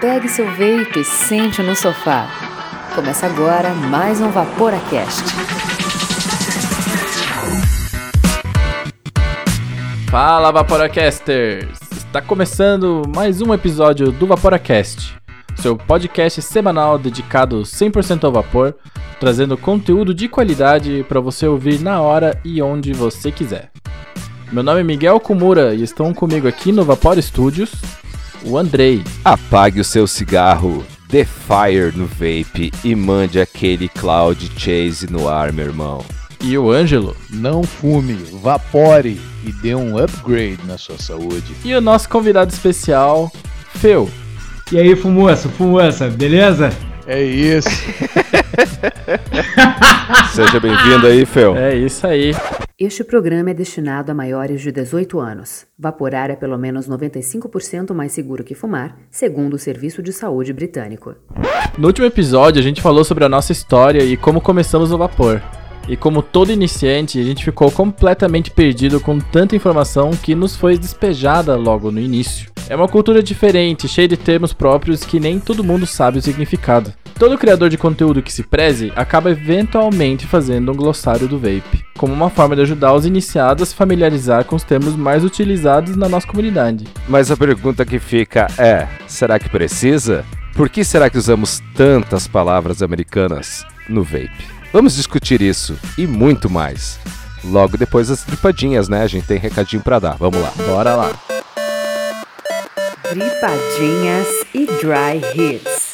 Pegue seu vape e sente no sofá. Começa agora mais um Vaporacast. Fala Vaporacasters! Está começando mais um episódio do Vaporacast, seu podcast semanal dedicado 100% ao vapor, trazendo conteúdo de qualidade para você ouvir na hora e onde você quiser. Meu nome é Miguel Kumura e estão comigo aqui no Vapor Studios o Andrei. Apague o seu cigarro, dê fire no vape e mande aquele cloud chase no ar, meu irmão. E o Ângelo. Não fume, vapore e dê um upgrade na sua saúde. E o nosso convidado especial, Feu. E aí, fumoça, fumoça, beleza? É isso. Seja bem-vindo aí, Fel. É isso aí. Este programa é destinado a maiores de 18 anos. Vaporar é pelo menos 95% mais seguro que fumar, segundo o Serviço de Saúde Britânico. No último episódio, a gente falou sobre a nossa história e como começamos no vapor. E como todo iniciante, a gente ficou completamente perdido com tanta informação que nos foi despejada logo no início. É uma cultura diferente, cheia de termos próprios que nem todo mundo sabe o significado. Todo criador de conteúdo que se preze acaba eventualmente fazendo um glossário do vape, como uma forma de ajudar os iniciados a se familiarizar com os termos mais utilizados na nossa comunidade. Mas a pergunta que fica é: será que precisa? Por que será que usamos tantas palavras americanas no vape? Vamos discutir isso e muito mais. Logo depois das tripadinhas, né? A gente tem recadinho para dar. Vamos lá. Bora lá. Tripadinhas e Dry Hits.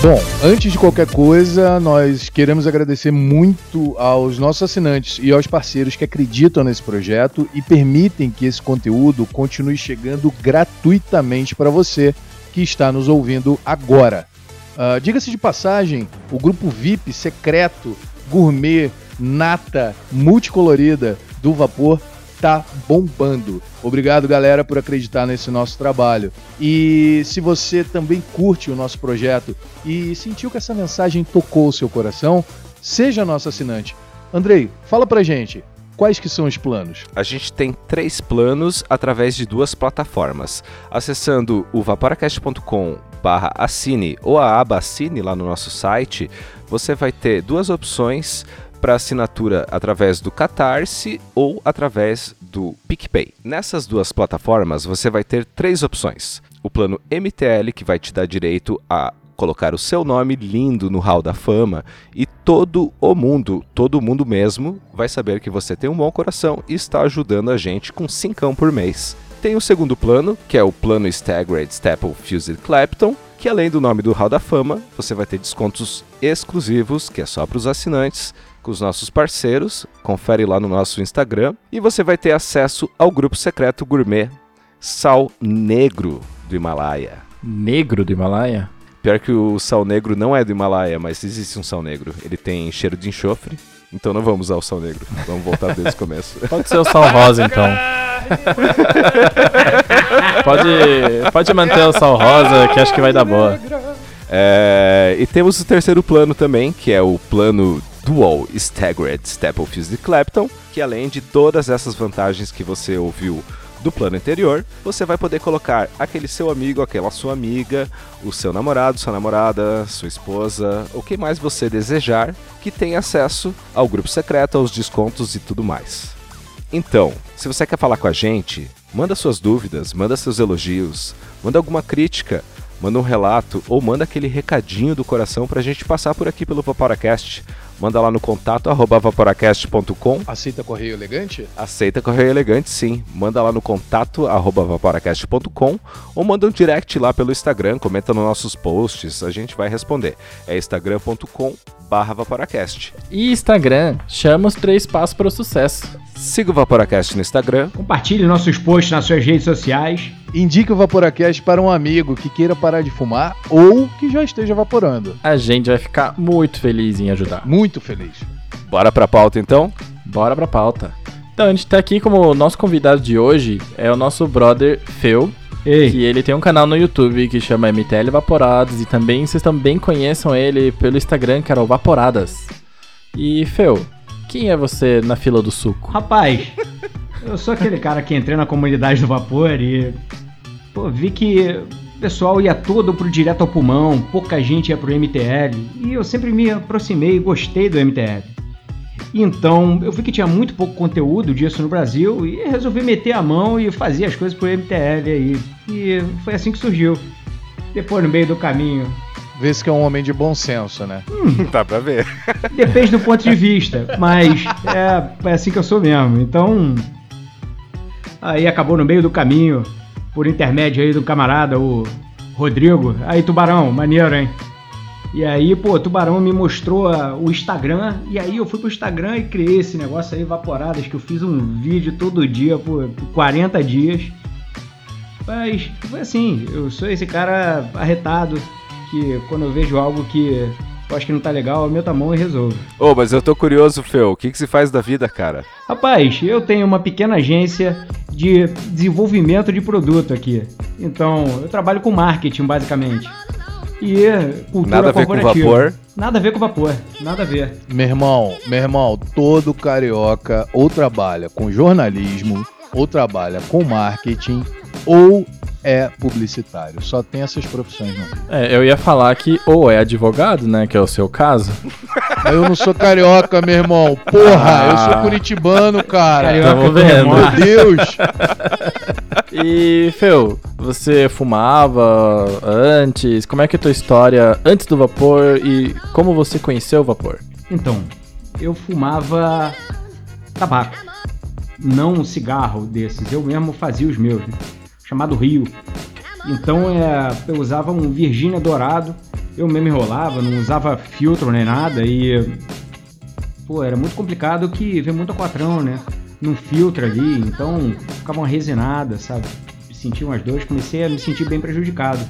Bom, antes de qualquer coisa, nós queremos agradecer muito aos nossos assinantes e aos parceiros que acreditam nesse projeto e permitem que esse conteúdo continue chegando gratuitamente para você que está nos ouvindo agora. Uh, Diga-se de passagem, o grupo VIP secreto, gourmet, nata, multicolorida do Vapor tá bombando. Obrigado, galera, por acreditar nesse nosso trabalho. E se você também curte o nosso projeto e sentiu que essa mensagem tocou o seu coração, seja nosso assinante. Andrei, fala pra gente. Quais que são os planos? A gente tem três planos através de duas plataformas. Acessando o vaporacast.com barra assine ou a aba assine lá no nosso site, você vai ter duas opções para assinatura através do Catarse ou através do PicPay. Nessas duas plataformas você vai ter três opções. O plano MTL, que vai te dar direito a colocar o seu nome lindo no hall da fama e todo o mundo, todo mundo mesmo, vai saber que você tem um bom coração e está ajudando a gente com cincão por mês. Tem o segundo plano, que é o plano Staggered Staple Fused Clapton, que além do nome do hall da fama, você vai ter descontos exclusivos, que é só para os assinantes, com os nossos parceiros, confere lá no nosso Instagram e você vai ter acesso ao grupo secreto gourmet Sal Negro do Himalaia. Negro do Himalaia? Pior que o sal negro não é do Himalaia, mas existe um sal negro. Ele tem cheiro de enxofre, então não vamos usar o sal negro. Vamos voltar desde o começo. Pode ser o sal rosa então. pode, pode manter o sal rosa, que acho que vai dar boa. É, e temos o terceiro plano também, que é o plano Dual Staggered Staple Fused Clapton, que além de todas essas vantagens que você ouviu do plano anterior, você vai poder colocar aquele seu amigo, aquela sua amiga, o seu namorado, sua namorada, sua esposa, ou quem mais você desejar, que tenha acesso ao grupo secreto, aos descontos e tudo mais. Então, se você quer falar com a gente, manda suas dúvidas, manda seus elogios, manda alguma crítica, manda um relato ou manda aquele recadinho do coração pra gente passar por aqui pelo Vaporacast. Manda lá no contato arroba vaporacast.com. Aceita correio elegante? Aceita correio elegante, sim. Manda lá no contato arroba vaporacast.com ou manda um direct lá pelo Instagram, comenta nos nossos posts, a gente vai responder. É instagram.com barra Vaporacast. E Instagram, chama os três passos para o sucesso. Siga o Vaporacast no Instagram. Compartilhe nossos posts nas suas redes sociais. Indique o Vaporacast para um amigo que queira parar de fumar ou que já esteja vaporando. A gente vai ficar muito feliz em ajudar. Muito feliz. Bora pra pauta então? Bora pra pauta. Então, a gente tá aqui como nosso convidado de hoje é o nosso brother Phil. Ei. Que ele tem um canal no YouTube que chama MTL Vaporados e também vocês também conheçam ele pelo Instagram, que era o Vaporadas. E Phil, quem é você na fila do suco? Rapaz, Eu sou aquele cara que entrei na comunidade do vapor e pô, vi que o pessoal ia todo pro direto ao pulmão, pouca gente ia pro MTL, e eu sempre me aproximei e gostei do MTL. Então, eu vi que tinha muito pouco conteúdo disso no Brasil e resolvi meter a mão e fazer as coisas pro MTL aí. E foi assim que surgiu. Depois, no meio do caminho, Vê se que é um homem de bom senso, né? Dá pra ver. Depende do ponto de vista, mas é, é assim que eu sou mesmo. Então, aí acabou no meio do caminho, por intermédio aí do camarada, o Rodrigo. Aí, Tubarão, maneiro, hein? E aí, pô, Tubarão me mostrou ah, o Instagram, e aí eu fui pro Instagram e criei esse negócio aí, Vaporadas, que eu fiz um vídeo todo dia por 40 dias. Mas foi assim, eu sou esse cara arretado, que quando eu vejo algo que eu acho que não tá legal, eu meto a mão e resolvo. Ô, mas eu tô curioso, Fel. O que, que se faz da vida, cara? Rapaz, eu tenho uma pequena agência de desenvolvimento de produto aqui. Então, eu trabalho com marketing, basicamente. E cultura Nada a ver com corporativa. vapor. Nada a ver com vapor. Nada a ver. Meu irmão, meu irmão, todo carioca ou trabalha com jornalismo, ou trabalha com marketing, ou é publicitário. Só tem essas profissões, não. É, eu ia falar que ou é advogado, né, que é o seu caso. Eu não sou carioca, meu irmão. Porra, eu sou Ah. curitibano, cara. Carioca tamo vendo. Meu Deus. E, Fel, você fumava antes? Como é que é a tua história antes do vapor e como você conheceu o vapor? Então, eu fumava tabaco. Não um cigarro desses. Eu mesmo fazia os meus, né? Chamado Rio. Então é, eu usava um Virgínia dourado. Eu mesmo enrolava, não usava filtro nem nada. E, pô, era muito complicado que veio muito aquatrão, né? Num filtro ali. Então ficava uma resinada, sabe? Sentia umas dores, comecei a me sentir bem prejudicado.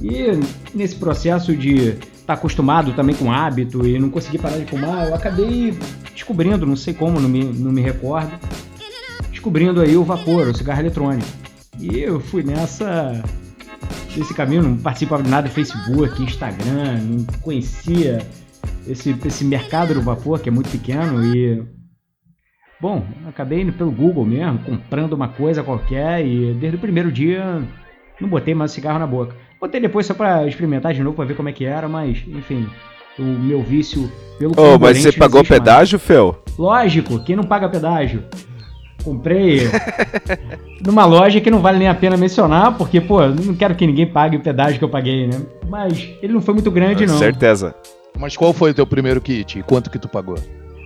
E nesse processo de estar acostumado também com hábito e não conseguir parar de fumar, eu acabei descobrindo, não sei como, não me, não me recordo, descobrindo aí o vapor, o cigarro eletrônico. E eu fui nessa nesse caminho, não participava de nada do Facebook, Instagram, não conhecia esse, esse mercado do vapor que é muito pequeno e bom, acabei indo pelo Google mesmo, comprando uma coisa qualquer e desde o primeiro dia não botei mais cigarro na boca. Botei depois só pra experimentar de novo pra ver como é que era, mas enfim, o meu vício pelo Ô, mas você pagou existe mais. pedágio, Fel? Lógico, quem não paga pedágio? Comprei numa loja que não vale nem a pena mencionar, porque, pô, não quero que ninguém pague o pedágio que eu paguei, né? Mas ele não foi muito grande, não. Certeza. Mas qual foi o teu primeiro kit e quanto que tu pagou?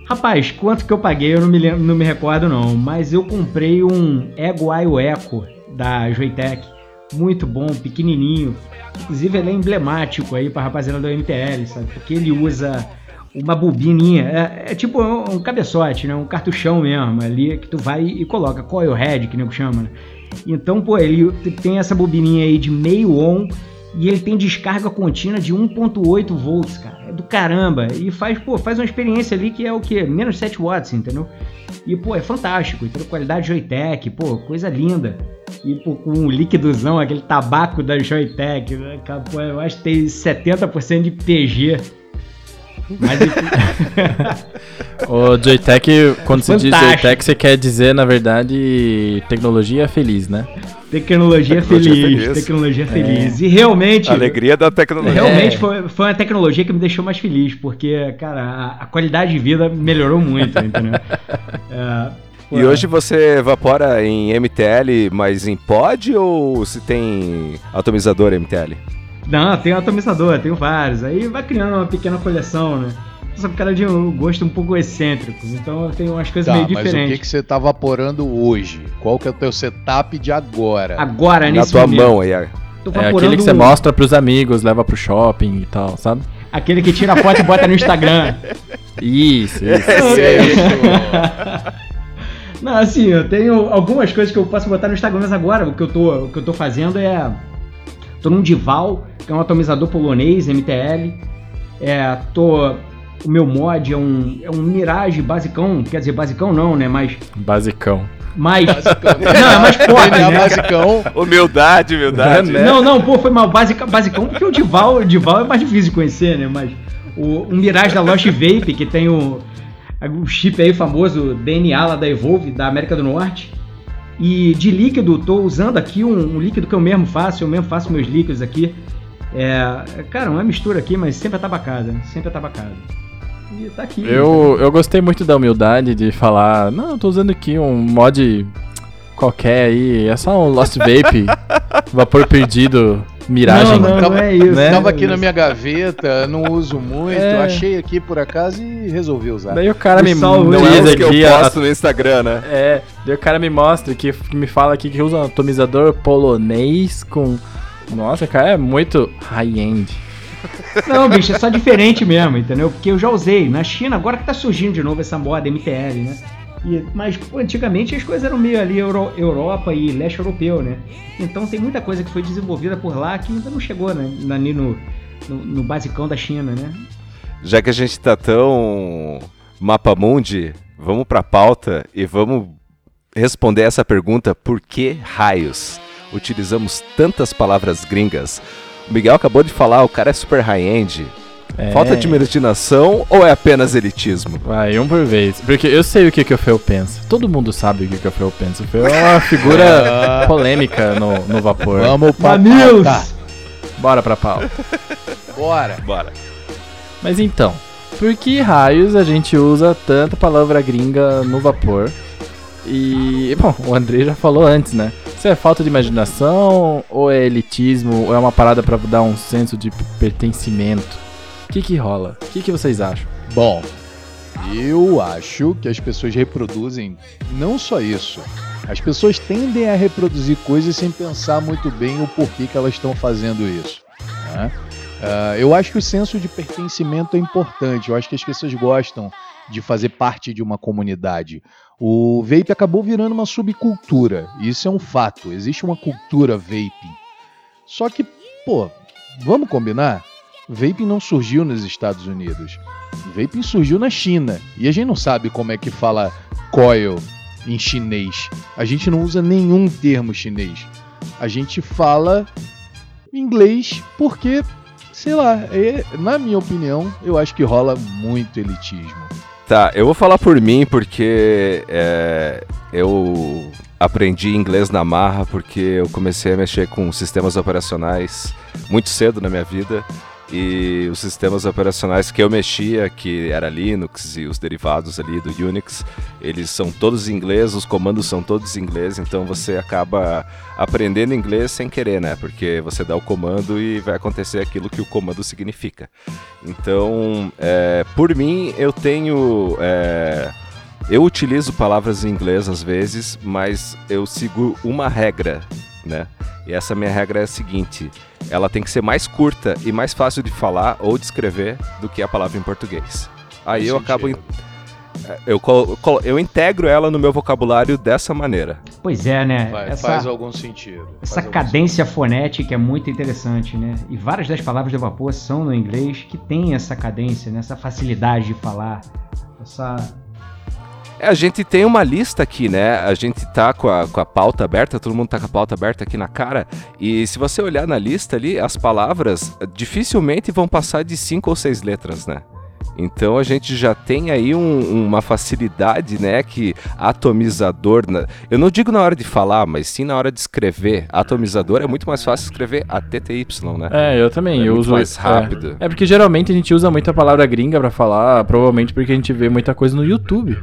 Rapaz, quanto que eu paguei eu não me, lembro, não me recordo, não. Mas eu comprei um Ego Io Eco da Joytech. Muito bom, pequenininho. Inclusive, ele é emblemático aí pra rapaziada do MTL, sabe? Porque ele usa uma bobininha. É, é tipo um, cabeçote, né? Um cartuchão mesmo ali que tu vai e coloca. Coil head, que nego chama, né? Então, pô, ele tem essa bobininha aí de meio on e ele tem descarga contínua de 1.8 volts, cara. É do caramba. E faz, pô, faz uma experiência ali que é o quê? Menos 7 watts, entendeu? E, pô, é fantástico. Então, qualidade Joytech, pô, coisa linda. E, pô, com um líquidozão, aquele tabaco da Joytech, né? Eu acho que tem 70% de PG. Mas, O Joytech, quando você diz. Joytech, você quer dizer, na verdade, tecnologia feliz, né? tecnologia, Tecnologia feliz, feliz. tecnologia feliz. E realmente, Alegria da tecnologia. Realmente É. foi, foi uma tecnologia que me deixou mais feliz, porque, cara, a, a qualidade de vida melhorou muito, entendeu? É, E hoje você evapora em MTL, mas em pod ou se tem atomizador MTL? Não, tem um atomizador, tenho vários. Aí vai criando uma pequena coleção, né? Só que o cara de um gosto um pouco excêntrico, então eu tenho umas coisas Tá, meio mas o que, diferentes. que você tá vaporando hoje? Qual que é o teu setup de agora? Agora, Na nesse tua momento, mão aí. tô É vaporando aquele que você mostra pros amigos, leva pro shopping e tal, sabe? Aquele que tira a foto e bota no Instagram. Isso, isso. Não, assim, eu tenho algumas coisas que eu posso botar no Instagram, mas agora o que eu tô, o que eu tô fazendo é. Tô num Dival, que é um atomizador polonês, MTL. É, tô. O meu mod é um, é um Mirage basicão, quer dizer, basicão não, né? Mas. Basicão. mais não, é mais forte, DNA né? basicão. Humildade, humildade. É, né? Não, não, pô, foi mal. Basica, basicão, porque o Dival, o Dival é mais difícil de conhecer, né? Mas o, o Mirage da Lost Vape, que tem o, o chip aí famoso DNA lá da Evolve, da América do Norte. E de líquido, tô usando aqui um, um líquido que eu mesmo faço, eu mesmo faço meus líquidos aqui. É, cara, uma mistura aqui, mas sempre atabacada, sempre atabacada. E tá aqui. Eu, eu gostei muito da humildade de falar, não, eu tô usando aqui um mod qualquer aí, é só um Lost Vape, vapor perdido miragem. Não, não, não é isso. Né? Tava aqui na minha gaveta, não uso muito, é. achei aqui por acaso e resolvi usar. Daí o cara me mostra é que eu posto a... no Instagram, né? É, daí o cara me mostra que, que me fala aqui que usa um atomizador polonês com nossa, cara, é muito high-end. Não, bicho, é só diferente mesmo, entendeu? Porque eu já usei. Na China, agora que tá surgindo de novo essa moda MTL, né? E, mas antigamente as coisas eram meio ali Euro, Europa e leste europeu, né? Então tem muita coisa que foi desenvolvida por lá que ainda não chegou né? no, no, no basicão da China, né? Já que a gente tá tão mapa mundi, vamos pra pauta e vamos responder essa pergunta: por que raios utilizamos tantas palavras gringas? O Miguel acabou de falar, o cara é super high-end. É. Falta de imaginação ou é apenas elitismo? Vai, um por vez. Porque eu sei o que, que o Feu pensa. Todo mundo sabe o que, que o Feu pensa. O Feu é uma figura polêmica no, no vapor. Vamos pra News! Bora pra pauta. Bora. Bora. Mas então, por que raios a gente usa tanta palavra gringa no vapor? E, bom, o André já falou antes, né? Se é falta de imaginação, ou é elitismo, ou é uma parada para dar um senso de pertencimento? Que que rola? O que que vocês acham? Bom, eu acho que as pessoas reproduzem não só isso. As pessoas tendem a reproduzir coisas sem pensar muito bem o porquê que elas estão fazendo isso. Né? Uh, eu acho que o senso de pertencimento é importante. Eu acho que as pessoas gostam de fazer parte de uma comunidade. O vape acabou virando uma subcultura. Isso é um fato. Existe uma cultura vaping. Só que, pô, vamos combinar? Vaping não surgiu nos Estados Unidos. Vaping surgiu na China. E a gente não sabe como é que fala coil em chinês. A gente não usa nenhum termo chinês. A gente fala inglês porque, sei lá, é, na minha opinião, eu acho que rola muito elitismo. Tá, eu vou falar por mim porque é, eu aprendi inglês na marra porque eu comecei a mexer com sistemas operacionais muito cedo na minha vida e os sistemas operacionais que eu mexia, que era Linux e os derivados ali do Unix, eles são todos em inglês, os comandos são todos em inglês, então você acaba aprendendo inglês sem querer, né? Porque você dá o comando e vai acontecer aquilo que o comando significa. Então, é, por mim, eu tenho. É, eu utilizo palavras em inglês às vezes, mas eu sigo uma regra, né? E essa minha regra é a seguinte: ela tem que ser mais curta e mais fácil de falar ou de escrever do que a palavra em português. Aí eu acabo. É, eu, eu integro ela no meu vocabulário dessa maneira. Pois é, né? Faz, essa, faz algum sentido. Essa cadência sentido. fonética é muito interessante, né? E várias das palavras de vapor são no inglês que tem essa cadência, né? essa facilidade de falar, essa a gente tem uma lista aqui, né? A gente tá com a, com a pauta aberta, todo mundo tá com a pauta aberta aqui na cara. E se você olhar na lista ali, as palavras dificilmente vão passar de cinco ou seis letras, né? Então a gente já tem aí um, uma facilidade, né? Que atomizador. Na... Eu não digo na hora de falar, mas sim na hora de escrever. Atomizador é muito mais fácil escrever ATTY, né? É, eu também. É eu uso mais rápido. É, é, porque geralmente a gente usa muita palavra gringa para falar, provavelmente porque a gente vê muita coisa no YouTube.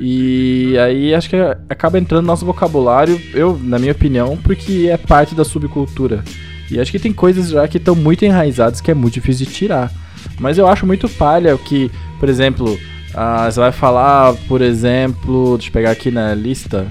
E aí acho que acaba entrando no nosso vocabulário, eu, na minha opinião, porque é parte da subcultura. E acho que tem coisas já que estão muito enraizadas que é muito difícil de tirar. Mas eu acho muito palha o que, por exemplo, ah, você vai falar, por exemplo, deixa eu pegar aqui na lista,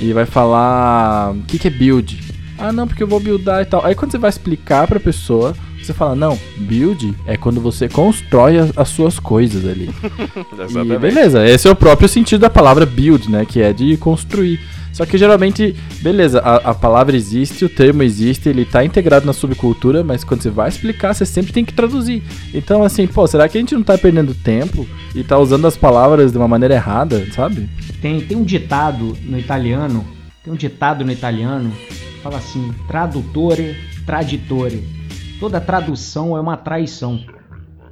e vai falar o que, que é build. Ah, não, porque eu vou buildar e tal. Aí quando você vai explicar pra pessoa, você fala, não, build é quando você constrói as, as suas coisas ali. e beleza, esse é o próprio sentido da palavra build, né? Que é de construir. Só que geralmente, beleza, a, a, palavra existe, o termo existe, ele tá integrado na subcultura, mas quando você vai explicar, você sempre tem que traduzir. Então, assim, pô, será que a gente não tá perdendo tempo e tá usando as palavras de uma maneira errada, sabe? Tem, tem um ditado no italiano, tem um ditado no italiano, fala assim, tradutore, traditore. Toda tradução é uma traição.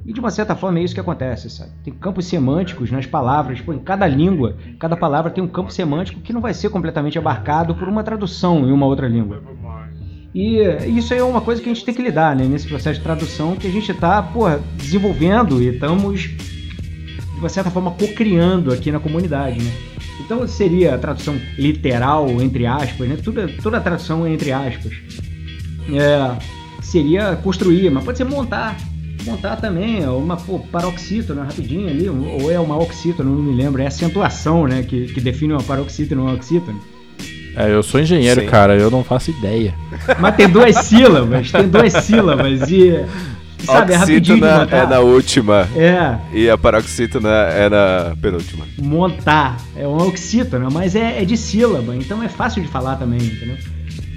E de uma certa forma é isso que acontece, sabe? Tem campos semânticos nas palavras, pô, em cada língua, cada palavra tem um campo semântico que não vai ser completamente abarcado por uma tradução em uma outra língua. E isso é uma coisa que a gente tem que lidar, né? Nesse processo de tradução que a gente está, desenvolvendo e estamos, de uma certa forma, co-criando aqui na comunidade, né? Então seria a tradução literal, entre aspas, né? Toda, toda a tradução é entre aspas. É, seria construir, mas pode ser montar. Montar também é uma pô, paroxítona rapidinho ali, ou é uma oxítona, não me lembro. É acentuação, né? Que, que define uma paroxítona e uma oxítona. É, eu sou engenheiro, Sim. cara, eu não faço ideia. Mas tem duas sílabas, tem duas sílabas e. Sabe, é rapidinho é na última. É. E a paroxítona é na penúltima. Montar. É uma oxítona, mas é, é de sílaba, então é fácil de falar também, entendeu?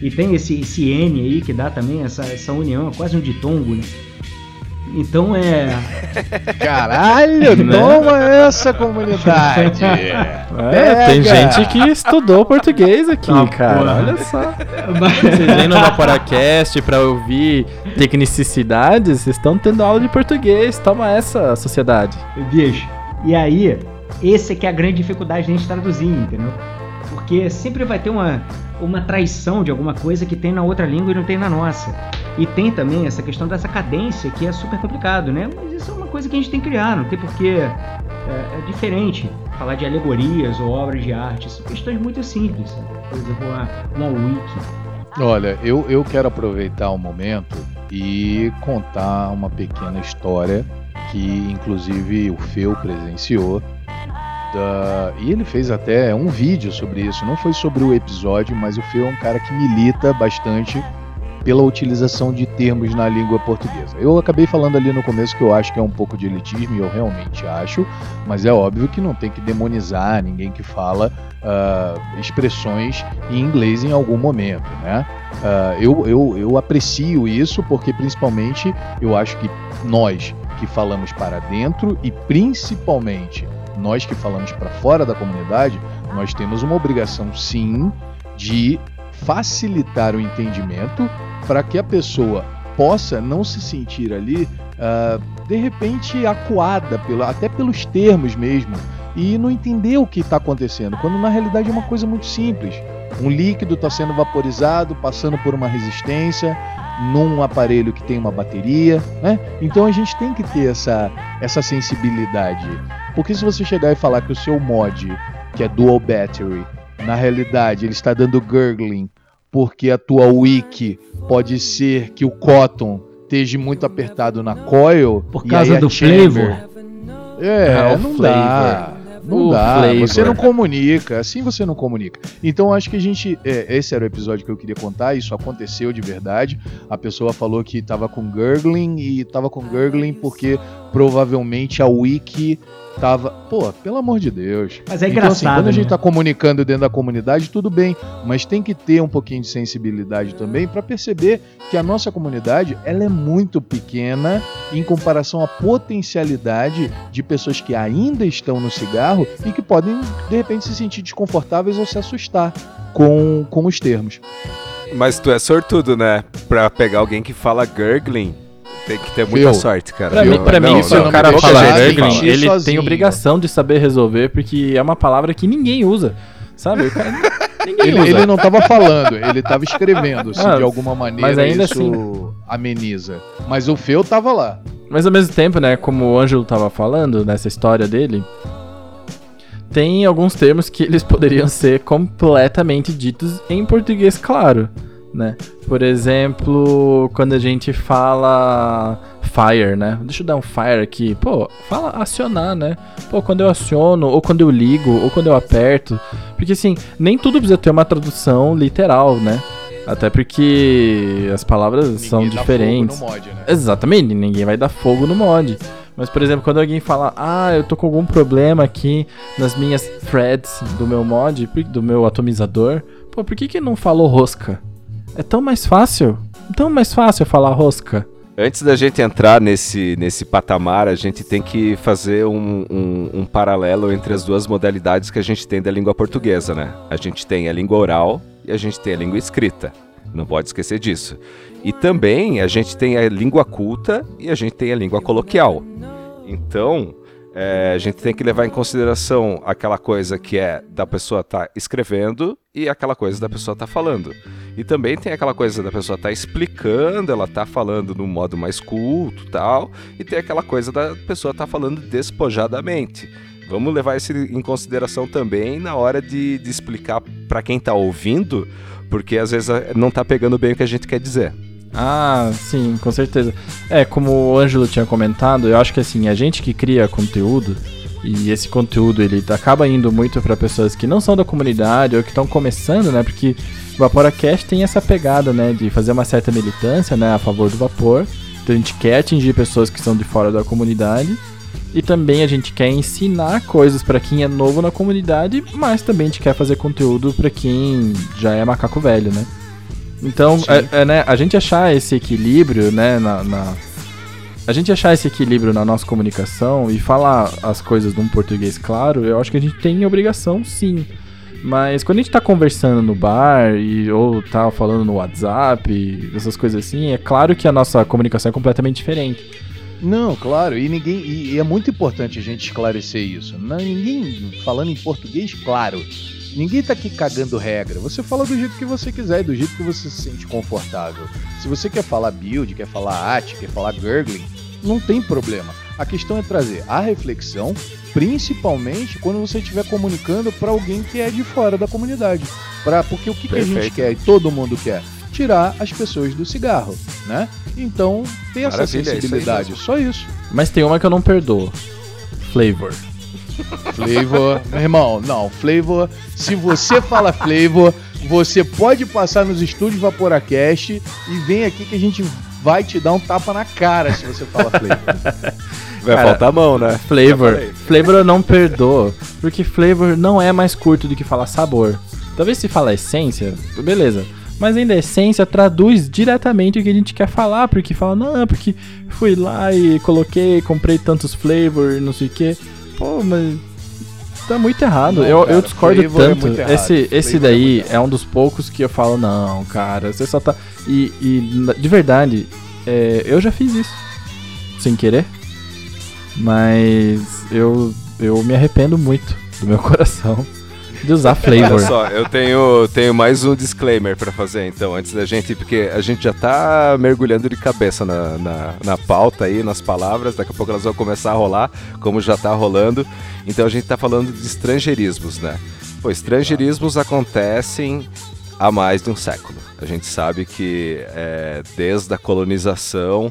E tem esse, esse N aí que dá também essa, essa união, é quase um ditongo, né? Então é. Caralho, né? toma essa comunidade! É, tem gente que estudou português aqui, ah, cara. Porra. Olha só. Vocês vêm no Vaporacast pra ouvir tecnicidades, vocês estão tendo aula de português. Toma essa, sociedade. Bicho, e aí, esse é que é a grande dificuldade de a gente traduzir, entendeu? Porque sempre vai ter uma, uma traição de alguma coisa que tem na outra língua e não tem na nossa. E tem também essa questão dessa cadência que é super complicado, né? Mas isso é uma coisa que a gente tem que criar, não tem porque é, é diferente falar de alegorias ou obras de arte. São questões muito simples, por exemplo, uma, uma wiki. Olha, eu, eu quero aproveitar o momento e contar uma pequena história que inclusive o Feu presenciou E ele fez até um vídeo sobre isso. Não foi sobre o episódio, mas o Fê é um cara que milita bastante pela utilização de termos na língua portuguesa. Eu acabei falando ali no começo que eu acho que é um pouco de elitismo, e eu realmente acho, mas é óbvio que não tem que demonizar ninguém que fala uh, expressões em inglês em algum momento, né? Uh, eu, eu, eu aprecio isso porque, principalmente, eu acho que nós que falamos para dentro e principalmente nós que falamos para fora da comunidade, nós temos uma obrigação sim de facilitar o entendimento para que a pessoa possa não se sentir ali uh, de repente acuada pela, até pelos termos mesmo e não entender o que está acontecendo, quando na realidade é uma coisa muito simples. Um líquido está sendo vaporizado, passando por uma resistência, num aparelho que tem uma bateria, né? Então a gente tem que ter essa, essa sensibilidade. Porque se você chegar e falar que o seu mod, que é dual battery, na realidade ele está dando gurgling, porque a tua wiki pode ser que o cotton esteja muito apertado na coil por causa do flavor. É, é não flavor. dá. Não dá, flavor. você não comunica, assim você não comunica. Então acho que a gente. É, esse era o episódio que eu queria contar, isso aconteceu de verdade. A pessoa falou que tava com gurgling e tava com gurgling porque provavelmente a wiki tava. Pô, pelo amor de Deus. Mas é engraçado. Então, assim, quando a gente né? tá comunicando dentro da comunidade, tudo bem. Mas tem que ter um pouquinho de sensibilidade também para perceber que a nossa comunidade ela é muito pequena em comparação à potencialidade de pessoas que ainda estão no cigarro e que podem, de repente, se sentir desconfortáveis ou se assustar com, com os termos. Mas tu é sortudo, né? Pra pegar alguém que fala gurgling tem que ter muita sorte, cara. Pra, mim, pra não, mim, se o cara fala gurgling, ele sozinho. tem obrigação de saber resolver, porque é uma palavra que ninguém usa. Sabe? Cara, ninguém ele, usa. ele não tava falando, ele tava escrevendo, se ah, de alguma maneira mas ainda isso assim... ameniza. Mas o Feu tava lá. Mas ao mesmo tempo, né, como o Ângelo tava falando nessa história dele, tem alguns termos que eles poderiam ser completamente ditos em português claro né? Por exemplo, quando a gente fala fire, né? Deixa eu dar um fire aqui. Pô, fala acionar, né? Pô, quando eu aciono, ou quando eu ligo, ou quando eu aperto. Porque assim, nem tudo precisa ter uma tradução literal, né? Até porque as palavras ninguém são diferentes. Mod, né? Exatamente, ninguém vai dar fogo no mod. Mas, por exemplo, quando alguém fala, ah, eu tô com algum problema aqui nas minhas threads do meu mod, do meu atomizador, pô, por que que não falou rosca? É tão mais fácil. Tão mais fácil falar rosca. Antes da gente entrar nesse, nesse patamar, a gente tem que fazer um, um, um, paralelo entre as duas modalidades que a gente tem da língua portuguesa, né? A gente tem a língua oral e a gente tem a língua escrita. Não pode esquecer disso. E também a gente tem a língua culta e a gente tem a língua coloquial. Então, é, a gente tem que levar em consideração aquela coisa que é da pessoa estar tá escrevendo e aquela coisa da pessoa estar tá falando. E também tem aquela coisa da pessoa estar tá explicando, ela tá falando no modo mais culto tal, e tem aquela coisa da pessoa estar tá falando despojadamente. Vamos levar isso em consideração também na hora de, de explicar para quem está ouvindo, porque às vezes não está pegando bem o que a gente quer dizer. Ah, sim, com certeza. É, como o Ângelo tinha comentado, eu acho que assim, a gente que cria conteúdo, e esse conteúdo ele acaba indo muito para pessoas que não são da comunidade ou que estão começando, né? Porque o VaporaCast tem essa pegada, né, de fazer uma certa militância, né, a favor do vapor. Então a gente quer atingir pessoas que são de fora da comunidade e também a gente quer ensinar coisas para quem é novo na comunidade, mas também a gente quer fazer conteúdo para quem já é macaco velho, né? Então, é, é, né, a gente achar esse equilíbrio, né, na, na, a gente achar esse equilíbrio na nossa comunicação e falar as coisas num português claro, eu acho que a gente tem obrigação, sim. Mas quando a gente tá conversando no bar e, ou tá falando no WhatsApp, essas coisas assim, é claro que a nossa comunicação é completamente diferente. Não, claro, e ninguém e é muito importante a gente esclarecer isso. Não, ninguém falando em português, claro. Ninguém tá aqui cagando regra. Você fala do jeito que você quiser e do jeito que você se sente confortável. Se você quer falar build, quer falar at, quer falar gurgling, não tem problema. A questão é trazer a reflexão, principalmente quando você estiver comunicando para alguém que é de fora da comunidade. Pra, porque o que, que a gente quer e todo mundo quer? Tirar as pessoas do cigarro, né? Então, tem essa Maravilha, sensibilidade, isso só isso. Mas tem uma que eu não perdoo. Flavor. Flavor, meu irmão, não, flavor. Se você fala flavor, você pode passar nos estúdios Vaporacast e vem aqui que a gente vai te dar um tapa na cara se você fala flavor. Vai Cara, faltar a mão, né? Flavor. Flavor eu não perdoo. Porque flavor não é mais curto do que falar sabor. Talvez se fala essência, beleza. Mas ainda a essência traduz diretamente o que a gente quer falar. Porque fala, não, porque fui lá e coloquei, comprei tantos flavor, não sei o que. Pô, mas tá muito errado. Não, eu, cara, eu discordo é tanto. É esse esse daí é, é, um dos poucos que eu falo, não, cara, você só tá. E, e de verdade, é, eu já fiz isso. Sem querer. Mas eu, eu me arrependo muito do meu coração de usar flavor. Olha só, eu tenho, tenho mais um disclaimer para fazer então, antes da gente, porque a gente já tá mergulhando de cabeça na, na, na, pauta aí, nas palavras, daqui a pouco elas vão começar a rolar, como já tá rolando. Então a gente tá falando de estrangeirismos, né? Pô, estrangeirismos acontecem há mais de um século. A gente sabe que é, desde a colonização,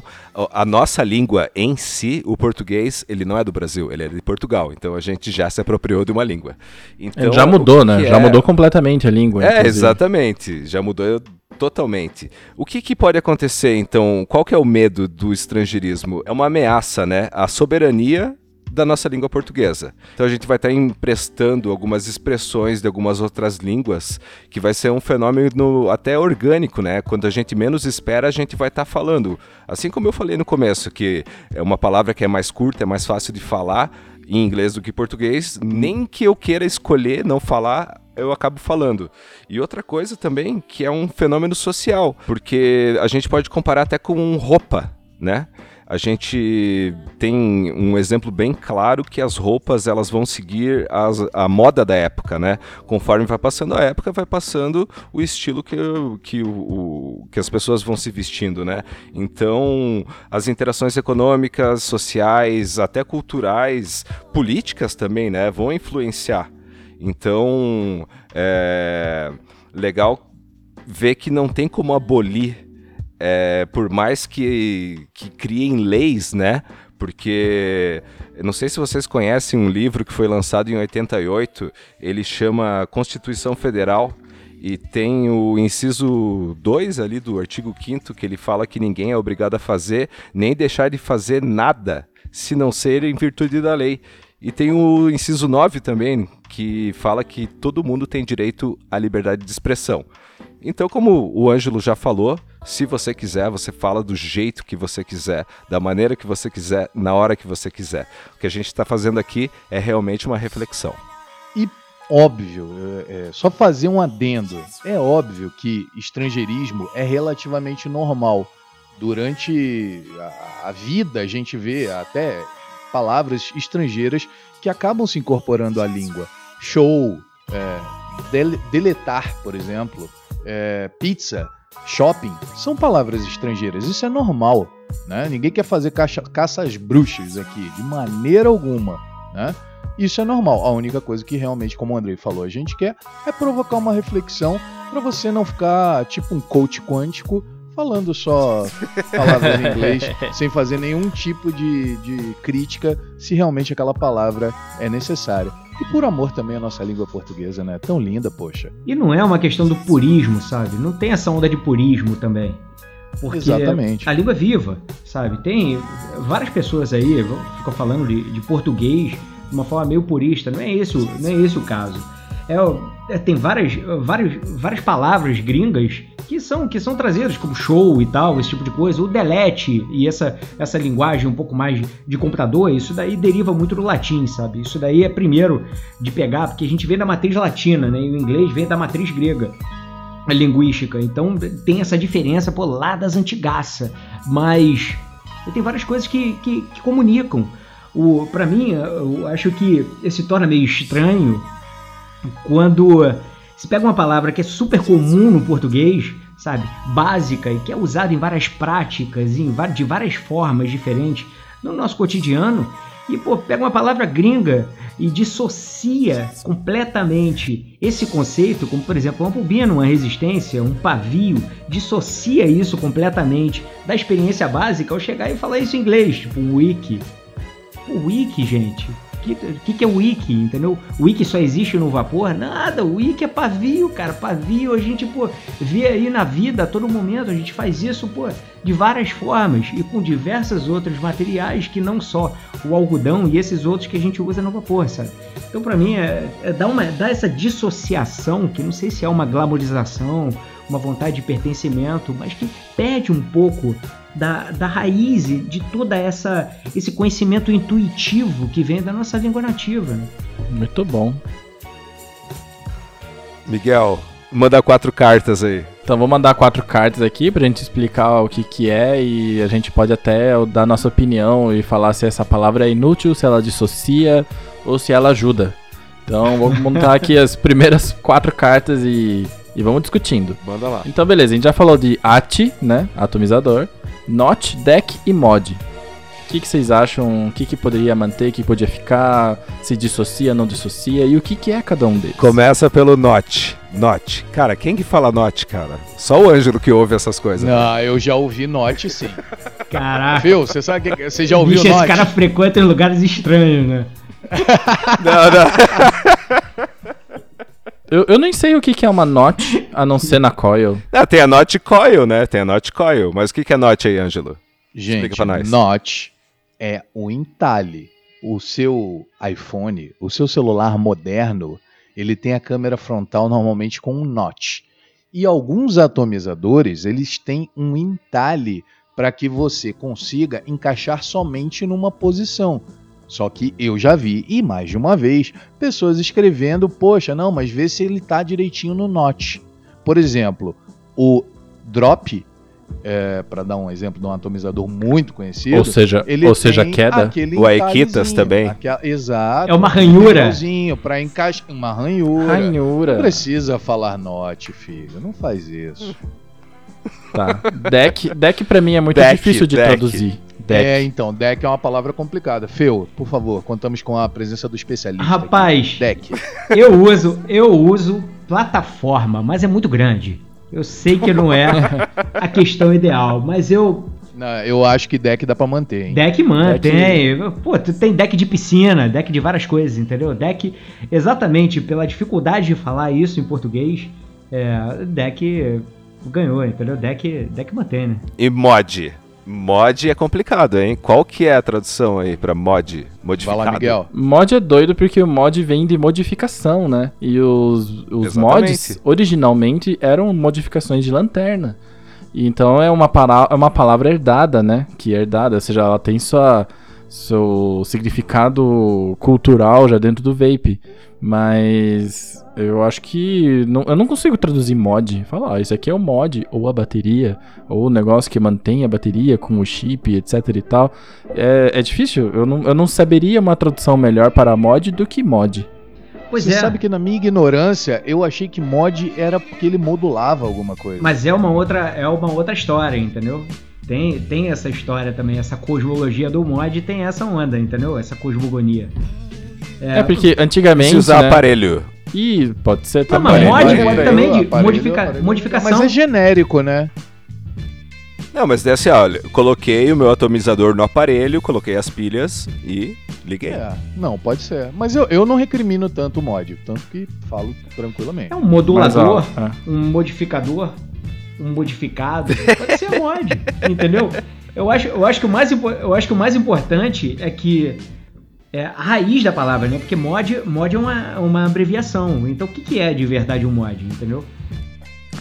a nossa língua em si, o português, ele não é do Brasil, ele é de Portugal. Então a gente já se apropriou de uma língua. Então, já mudou, né? É... Já mudou completamente a língua. É, inclusive. exatamente. Já mudou totalmente. O que, que, pode acontecer, então? Qual que é o medo do estrangeirismo? É uma ameaça, né? A soberania da nossa língua portuguesa. Então a gente vai estar emprestando algumas expressões de algumas outras línguas, que vai ser um fenômeno até orgânico, né? Quando a gente menos espera, a gente vai estar falando. Assim como eu falei no começo, que é uma palavra que é mais curta, é mais fácil de falar em inglês do que português, nem que eu queira escolher não falar, eu acabo falando. E outra coisa também, que é um fenômeno social, porque a gente pode comparar até com roupa, né? A gente tem um exemplo bem claro que as roupas elas vão seguir as, a moda da época, né? Conforme vai passando a época, vai passando o estilo que, que, o, que as pessoas vão se vestindo, né? Então, as interações econômicas, sociais, até culturais, políticas também, né? Vão influenciar. Então, é legal ver que não tem como abolir é, por mais que, que criem leis, né? Porque não sei se vocês conhecem um livro que foi lançado em 88, ele chama Constituição Federal e tem o inciso 2 ali do artigo 5 que ele fala que ninguém é obrigado a fazer nem deixar de fazer nada se não ser em virtude da lei. E tem o inciso 9 também, que fala que todo mundo tem direito à liberdade de expressão. Então, como o Ângelo já falou, se você quiser, você fala do jeito que você quiser, da maneira que você quiser, na hora que você quiser. O que a gente está fazendo aqui é realmente uma reflexão. E óbvio, é, é, só fazer um adendo. É óbvio que estrangeirismo é relativamente normal. Durante a, a vida, a gente vê até palavras estrangeiras que acabam se incorporando à língua. Show, é, del, deletar, por exemplo, é, pizza, shopping, são palavras estrangeiras. Isso é normal. Né? Ninguém quer fazer caça, caça às bruxas aqui, de maneira alguma. Né? Isso é normal. A única coisa que realmente, como o Andrei falou, a gente quer é provocar uma reflexão para você não ficar tipo um coach quântico falando só palavras em inglês, sem fazer nenhum tipo de, de crítica se realmente aquela palavra é necessária. E por amor também à nossa língua portuguesa, né? Tão linda, poxa. E não é uma questão do purismo, sabe? Não tem essa onda de purismo também. Porque Exatamente. a língua é viva, sabe? Tem várias pessoas aí, ficam falando de, de português de uma forma meio purista. Não é esse, não é esse o caso. É, é, tem várias, várias, várias palavras gringas que são, que são trazidas, como show e tal, esse tipo de coisa. O delete e essa, essa linguagem um pouco mais de computador, isso daí deriva muito do latim, sabe? Isso daí é primeiro de pegar, porque a gente vem da matriz latina, né? E o inglês vem da matriz grega linguística. Então tem essa diferença por lá das antigaça. Mas tem várias coisas que, que, que comunicam. O, para mim, eu acho que se torna meio estranho quando se pega uma palavra que é super comum no português, sabe, básica e que é usada em várias práticas, em, de várias formas diferentes no nosso cotidiano, e pô, pega uma palavra gringa e dissocia completamente esse conceito, como por exemplo uma bobina, uma resistência, um pavio, dissocia isso completamente da experiência básica ao chegar e falar isso em inglês, tipo wiki. O wiki, gente, que, que, que é o wiki, entendeu? O wiki só existe no vapor? Nada, o wiki é pavio, cara. Pavio a gente, pô, vê aí na vida a todo momento. A gente faz isso, pô, de várias formas e com diversos outros materiais que não só o algodão e esses outros que a gente usa no vapor, sabe? Então, para mim, é, é uma, dar essa dissociação, que não sei se é uma glamorização, uma vontade de pertencimento, mas que perde um pouco da, da raiz de toda essa esse conhecimento intuitivo que vem da nossa língua nativa. Né? Muito bom. Miguel, manda quatro cartas aí. Então vou mandar quatro cartas aqui pra gente explicar o que que é e a gente pode até dar nossa opinião e falar se essa palavra é inútil, se ela dissocia ou se ela ajuda. Então vou montar aqui as primeiras quatro cartas e, e vamos discutindo. Manda lá. Então beleza, a gente já falou de AT, né, atomizador. Not, Deck e Mod. O que, que vocês acham? O que, que poderia manter? O que podia ficar? Se dissocia, não dissocia? E o que, que é cada um deles? Começa pelo Not. Not. Cara, quem que fala Not, cara? Só o Ângelo que ouve essas coisas. Não, eu já ouvi Not sim. Caraca. Viu? Você sabe que você já ouviu Bicho, Not? esse cara frequenta em lugares estranhos, né? não, não. Eu, eu nem sei o que, que é uma Not, a não ser na Coil. Não, tem a Not Coil, né? Tem a Not Coil. Mas o que, que é Not aí, Ângelo? Gente, Explica pra nós. Not é um entalhe. O seu iPhone, o seu celular moderno, ele tem a câmera frontal normalmente com um notch. E alguns atomizadores, eles têm um entalhe para que você consiga encaixar somente numa posição. Só que eu já vi, e mais de uma vez, pessoas escrevendo, poxa, não, mas vê se ele tá direitinho no notch. Por exemplo, o drop, é, para dar um exemplo de um atomizador muito conhecido, Ou seja, ele ou seja queda. aquele O Aikitas também. aquela- exato. É uma ranhura. para encaixar uma ranhura. Não Ranhura. precisa falar note, filho. Não faz isso. Tá. Deck, deck pra mim é muito Deck, difícil de deck. traduzir. Deck. É, então, deck é uma palavra complicada. Feu, por favor, contamos com a presença do especialista. aqui. Rapaz, Deck. eu uso, eu uso plataforma, mas é muito grande. Eu sei que não é a questão ideal, mas eu Não, eu acho que deck dá pra manter, hein? Deck mantém. Deck- Pô, tu tem deck de piscina, deck de várias coisas, entendeu? Deck, exatamente pela dificuldade de falar isso em português, é, deck ganhou, entendeu? Deck, deck mantém, né? E mod. Mod é complicado, hein? Qual que é a tradução aí pra mod? Vai Modificado. lá, Miguel. Mod é doido porque o mod vem de modificação, né? E os, os mods originalmente eram modificações de lanterna. E então é uma, para- é uma palavra herdada, né? Que é herdada, ou seja, ela tem sua, seu significado cultural já dentro do vape. Mas eu acho que não, eu não consigo traduzir mod. Falar, ah, isso aqui é o mod, ou a bateria, ou o negócio que mantém a bateria com o chip, etc e tal. É, é difícil. Eu não, eu não saberia uma tradução melhor para mod do que mod. Pois Você é. sabe que na minha ignorância eu achei que mod era porque ele modulava alguma coisa. Mas é uma outra, é uma outra história, entendeu? Tem, tem essa história também, essa cosmologia do mod tem essa onda, entendeu? Essa cosmogonia. É, é porque antigamente. Se usar né? aparelho. Ih, pode ser também. Não, mas mod pode também de aparelho, modifica, aparelho. modificação. Mas é genérico, né? Não, mas desse, olha, coloquei o meu atomizador no aparelho, coloquei as pilhas e liguei. É, não, pode ser. Mas eu, eu não recrimino tanto o mod, tanto que falo tranquilamente. É um modulador, mas, ó, é. um modificador, um modificado, pode ser mod, entendeu? Eu acho, eu, acho que o mais, eu acho que o mais importante é que é, a raiz da palavra, né? Porque mod, mod é uma, uma abreviação. Então o que, que é de verdade um mod, entendeu?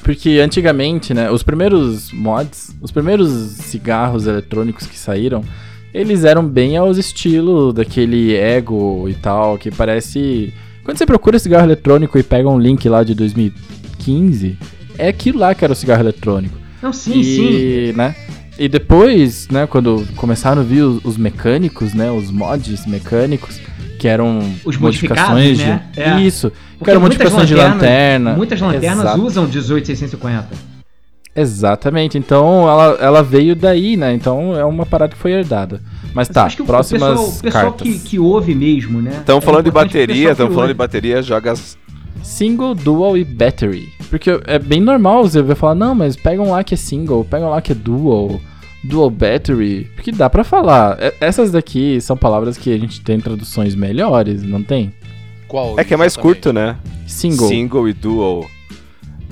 Porque antigamente, né, os primeiros mods, os primeiros cigarros eletrônicos que saíram, eles eram bem aos estilos daquele ego e tal, que parece. Quando você procura cigarro eletrônico e pega um link lá de 2015, é aquilo lá que era o cigarro eletrônico. Não, sim, e, sim. né? E depois, né, quando começaram a vir os, os mecânicos, né, os mods mecânicos, que eram os modificações de... né? É. Isso, Porque que eram modificações de lanterna. Muitas lanternas Exato. usam 18650. Exatamente, então ela, ela veio daí, né? Então é uma parada que foi herdada. Mas tá, próximas o pessoal, o pessoal cartas. Que, que ouve mesmo, né? Estão é falando de bateria, estão falando de bateria, joga Single, dual e battery. Porque é bem normal você ver falar, não, mas pega um lá que é single, pega um lá que é dual, dual battery. Porque dá pra falar. Essas daqui são palavras que a gente tem traduções melhores, não tem? Qual? É que é mais curto, né? Single. Single e dual.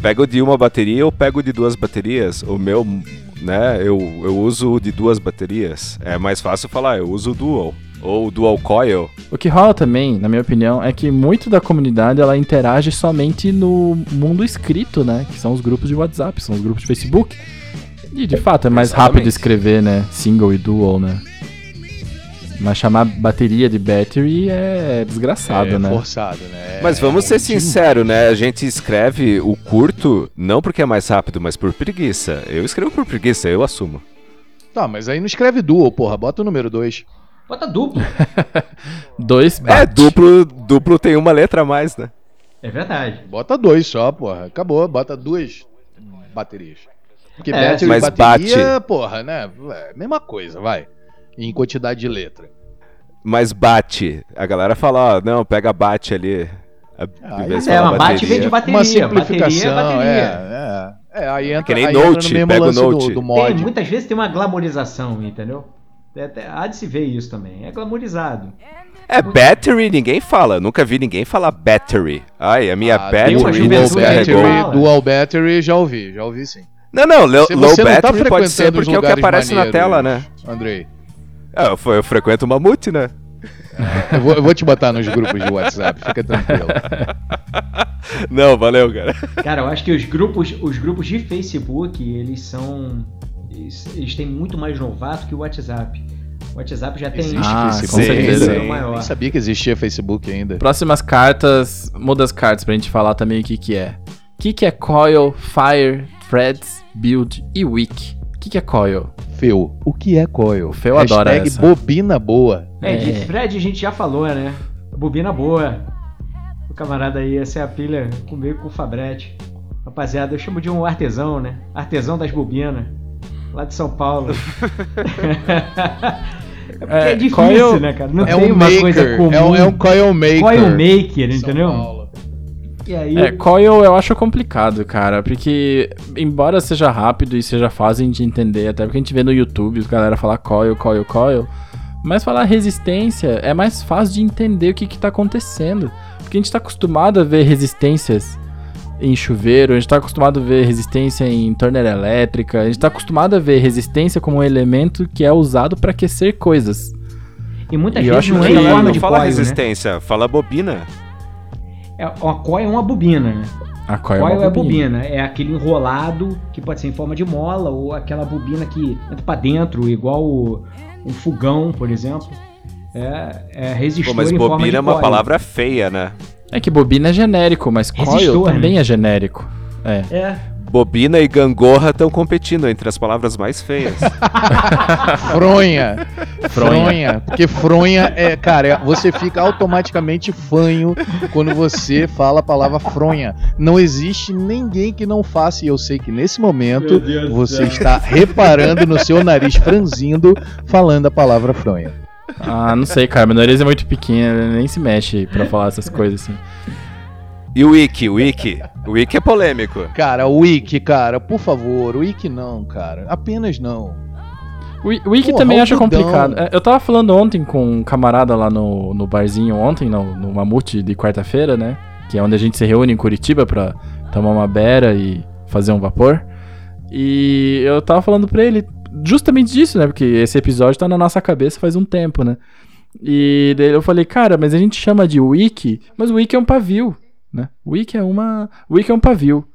Pego de uma bateria ou pego de duas baterias? O meu, né, eu, eu uso de duas baterias. É mais fácil falar, eu uso dual. Ou dual coil. O que rola também, na minha opinião, é que muito da comunidade ela interage somente no mundo escrito, né? Que são os grupos de WhatsApp, são os grupos de Facebook. E de fato é mais Exatamente. rápido escrever, né? Single e dual, né? Mas chamar bateria de battery é desgraçado, é, né? forçado, né? Mas vamos é ser sinceros, né? A gente escreve o curto não porque é mais rápido, mas por preguiça. Eu escrevo por preguiça, eu assumo. Tá, mas aí não escreve dual, porra. Bota o número 2. Bota duplo. dois bate. É, duplo, duplo tem uma letra a mais, né? É verdade. Bota dois só, porra. Acabou, bota duas baterias. Porque é, battery mas bateria, bate. porra, né? É, mesma coisa, vai. Em quantidade de letra. Mas bate. A galera fala, ó, não, pega bate ali. Ah, é, uma bate vem de bateria. Uma simplificação, bateria, é bateria. É, é. é, aí entra, que nem aí note, entra no mesmo pega o note. Do, do mod. Tem, muitas vezes tem uma glamorização, entendeu? É, há de se ver isso também. É glamorizado. É battery, ninguém fala. Nunca vi ninguém falar battery. Ai, a minha ah, battery descarregou. Dual battery, já ouvi, já ouvi sim. Não, não, low, low tá battery tá pode ser porque é o que aparece na tela, né? Andrei. É, eu, eu frequento o Mamute, né? É, eu, vou, eu vou te botar nos grupos de WhatsApp, fica tranquilo. Não, valeu, cara. Cara, eu acho que os grupos, os grupos de Facebook, eles são eles, eles têm muito mais novato que o WhatsApp. O WhatsApp já tem Existe ah, Facebook. com certeza. Eu nem sabia que existia Facebook ainda. Próximas cartas, muda as cartas pra gente falar também o que que é. O que que é Coil, Fire, Threads, Build e Wiki? O que que é Coil? Feu, o que é Coil? Feu adora essa. bobina boa. É, de é. thread a gente já falou, né? Bobina boa. O camarada aí, essa é a pilha comigo com o Fabrete. Rapaziada, eu chamo de um artesão, né? Artesão das bobinas lá de São Paulo. é, é, é difícil, coil, né, cara? Não é tem um uma maker, coisa comum. É um, é um coil maker. Coil maker, entendeu? E aí, é, coil eu acho complicado, cara, porque embora seja rápido e seja fácil de entender, até porque a gente vê no YouTube a galera falar coil, coil, coil, mas falar resistência é mais fácil de entender o que, que tá acontecendo. Porque a gente tá acostumado a ver resistências em chuveiro, a gente está acostumado a ver resistência em torneira elétrica, a gente está acostumado a ver resistência como um elemento que é usado para aquecer coisas. E muitas e vezes não é forma não de fala coil, né? resistência, né? fala bobina. É, a coil é uma bobina, né? A coil, coil é, é bobina, é aquele enrolado que pode ser em forma de mola ou aquela bobina que entra para dentro, igual o, um fogão, por exemplo. É, é resistor Pô, mas bobina é uma palavra feia, né? É que bobina é genérico, mas coil Resistor, também né? é genérico. É. É. Bobina e gangorra estão competindo entre as palavras mais feias. Fronha. Fronha. Porque fronha é, cara, é- você fica automaticamente fanho quando você fala a palavra fronha. Não existe ninguém que não faça, e eu sei que nesse momento você está reparando no seu nariz franzindo falando a palavra fronha. Ah, não sei, cara. Meu nariz é muito pequeno, ele nem se mexe pra falar essas coisas assim. e o Wiki, o Wiki. O Wiki é polêmico. Cara, o Wiki, cara, por favor, o Wiki não, cara. Apenas não. O Wi- o Wiki Porra, também acha complicado. É, Eu tava falando ontem com um camarada lá no, no barzinho, ontem, no, no Mamute de quarta-feira, né? Que é onde a gente se reúne em Curitiba pra tomar uma beira e fazer um vapor. E eu tava falando pra ele justamente disso, né? Porque esse episódio tá na nossa cabeça faz um tempo, né? E daí eu falei, cara, mas a gente chama de wiki, mas wiki é um pavio, né? Wiki é uma, wiki é um pavio.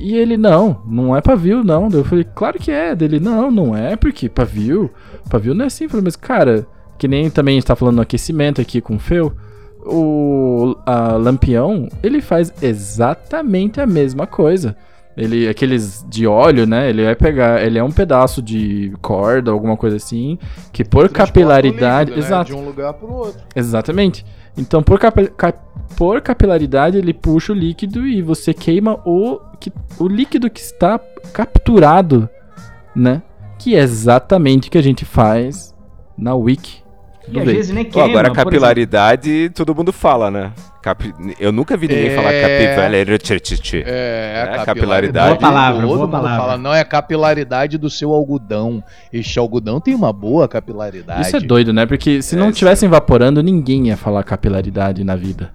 E ele, não, não é pavio, não. Daí eu falei, claro que é. Dele, não, não é, porque pavio, pavio não é assim. Eu falei, mas cara, que nem também está falando no aquecimento aqui com o Feu, o a Lampião, ele faz exatamente a mesma coisa. Ele, aqueles de óleo, né? Ele vai pegar, ele é um pedaço de corda, alguma coisa assim, que por capilaridade, líquido, né, exato, De um lugar pro outro. Exatamente. Então, por, capi- cap- por capilaridade, ele puxa o líquido e você queima o, que- o líquido que está capturado, né? Que é exatamente o que a gente faz na wiki. E do às vezes nem queima. agora por capilaridade, todo mundo fala, né? Capi- Eu nunca vi ninguém É. falar capilaridade. É, É, a capilaridade. Boa palavra, Todo boa mundo palavra. fala, não é a capilaridade do seu algodão. Este algodão tem uma boa capilaridade. Isso é doido, né? Porque se É, não isso tivessem evaporando, ninguém ia falar capilaridade na vida.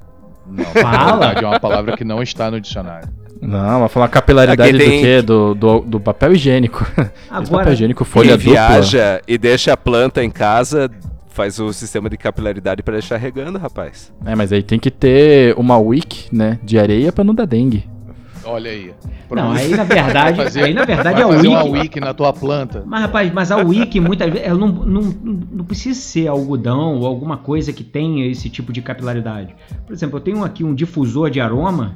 Não, Fala. é uma palavra que não está no dicionário. Não, vai falar capilaridade tem- do quê? Do, do, do papel higiênico. Esse papel Agora, higiênico folha Quem dupla. viaja e deixa a planta em casa, faz o sistema de capilaridade pra deixar regando, rapaz. É, mas aí tem que ter uma wiki, né? De areia pra não dar dengue. Olha aí. Não, aí na verdade, fazer- aí na verdade vai a fazer Wiki. uma wiki na tua planta. Mas rapaz, mas a Wiki muitas vezes ela não, não, não precisa ser algodão ou alguma coisa que tenha esse tipo de capilaridade. Por exemplo, eu tenho aqui um difusor de aroma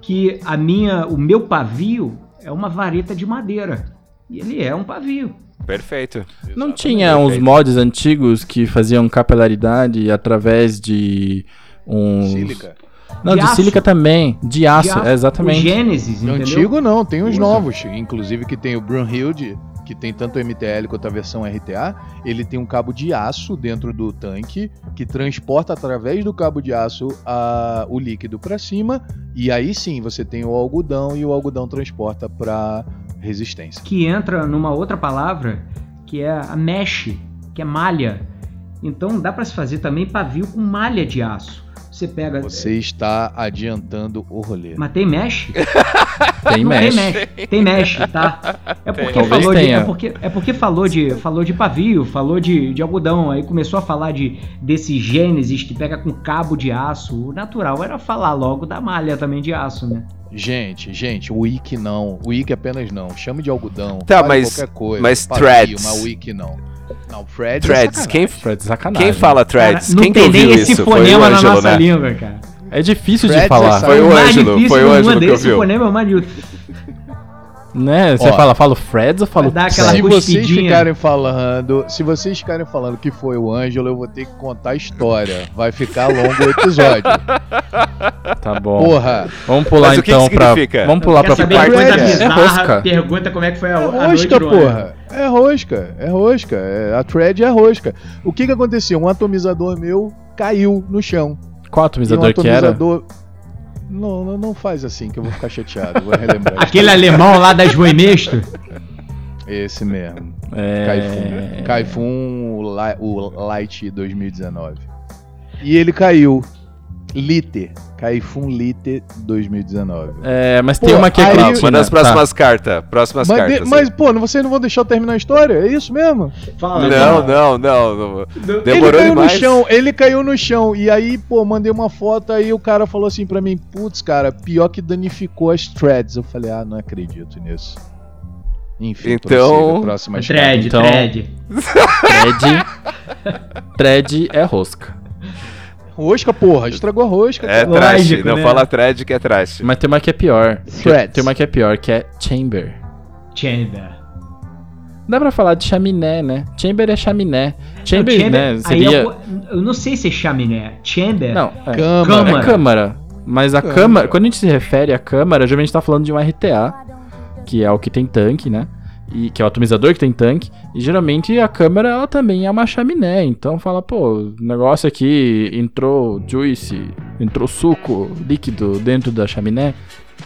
que a minha, o meu pavio é uma vareta de madeira. E ele é um pavio. Perfeito. Não tinha uns Perfeito. mods antigos que faziam capilaridade através de. Sílica. Não, De de, sílica também. De aço, De aço, é, exatamente. O Gênesis, entendeu? antigo não, tem uns Usa. novos. Inclusive que tem o Brunhilde, que tem tanto o MTL quanto a versão RTA. Ele tem um cabo de aço dentro do tanque que transporta através do cabo de aço a- o líquido para cima. E aí sim você tem o algodão e o algodão transporta para resistência. que entra numa outra palavra que é a mesh, que é malha. Então dá para se fazer também pavio com malha de aço. Você pega. Você está adiantando o rolê. Mas tem mesh? Tem Não mesh. tem mesh. Tem mesh, tá? É porque falou de. É porque, é porque falou de. Falou de pavio, falou de, de algodão. Aí começou a falar de desse Gênesis que pega com cabo de aço. O natural era falar logo da malha também de aço, né? Gente, gente, wiki não. Wiki apenas não. Chame de algodão. Tá, mas- qualquer coisa. mas Pavio, threads? Mas wiki não. Não, threads. Threads, é quem, Fred, sacanagem. quem fala threads? Cara, não quem que tem nem ouviu esse isso? O fonema na Ângelo, nossa né? língua, cara. É difícil de Fred falar. é Foi o mais Ângelo, difícil foi o Ângelo que esse ouviu. fonema Né? Você Ó, fala, fala Freds ou fala Fred? Se vocês ficarem falando, se vocês ficarem falando que foi o Ângelo, eu vou ter que contar a história. Vai ficar longo o episódio. Tá bom. Porra, Vamos pular Mas o que então que pra. significa? Vamos pular Quer pra saber parte coisa é- é bizarra? rosca. Pergunta como é que foi a, é a noite rosca, do Ângelo. porra. É rosca, é rosca. É- a thread é rosca. O que que aconteceu? Um atomizador meu caiu no chão. Qual E um atomizador que era? atomizador. Não, não, não faz assim que eu vou ficar chateado. Vou relembrar. Aquele alemão lá das Voimesto. Esse mesmo. É... Kaifun. Kaifun, o, Li- o Light 2019. E ele caiu. Lite. Kaifun Lite 2019. É, mas Pô, tem uma aqui aí- que Manda as tá. próximas cartas. Próximas Mas, cartas. de- mas, pô, vocês não vão deixar eu terminar a história? É isso mesmo? Fala, não, não, não, não. ele Demorou caiu demais. no chão, ele caiu no chão. E aí, pô, mandei uma foto aí o cara falou assim pra mim, putz, cara, pior que danificou as threads. Eu falei, ah, não acredito nisso. Enfim, Então- próxima. Thread, Então- thread. Thread. Thread é rosca. Rosca, porra, estragou a rosca. É cara. trash, Lógico, não né? fala thread que é trash. Mas tem uma que é pior. Threads. Tem uma que é pior, que é chamber. Chamber. Dá pra falar de chaminé, né? Chamber é chaminé. Chamber, Não, né? aí Seria. eu, eu não sei se é chaminé. Chamber. Não, é. Câmara. É câmara. Mas a Câmara. câmara, quando a gente se refere à câmara, geralmente tá falando de um RTA, que é o que tem tanque, né? E que é o atomizador que tem tanque. E geralmente a câmara ela também é uma chaminé. Então fala, pô, o negócio aqui entrou juice, entrou suco líquido dentro da chaminé.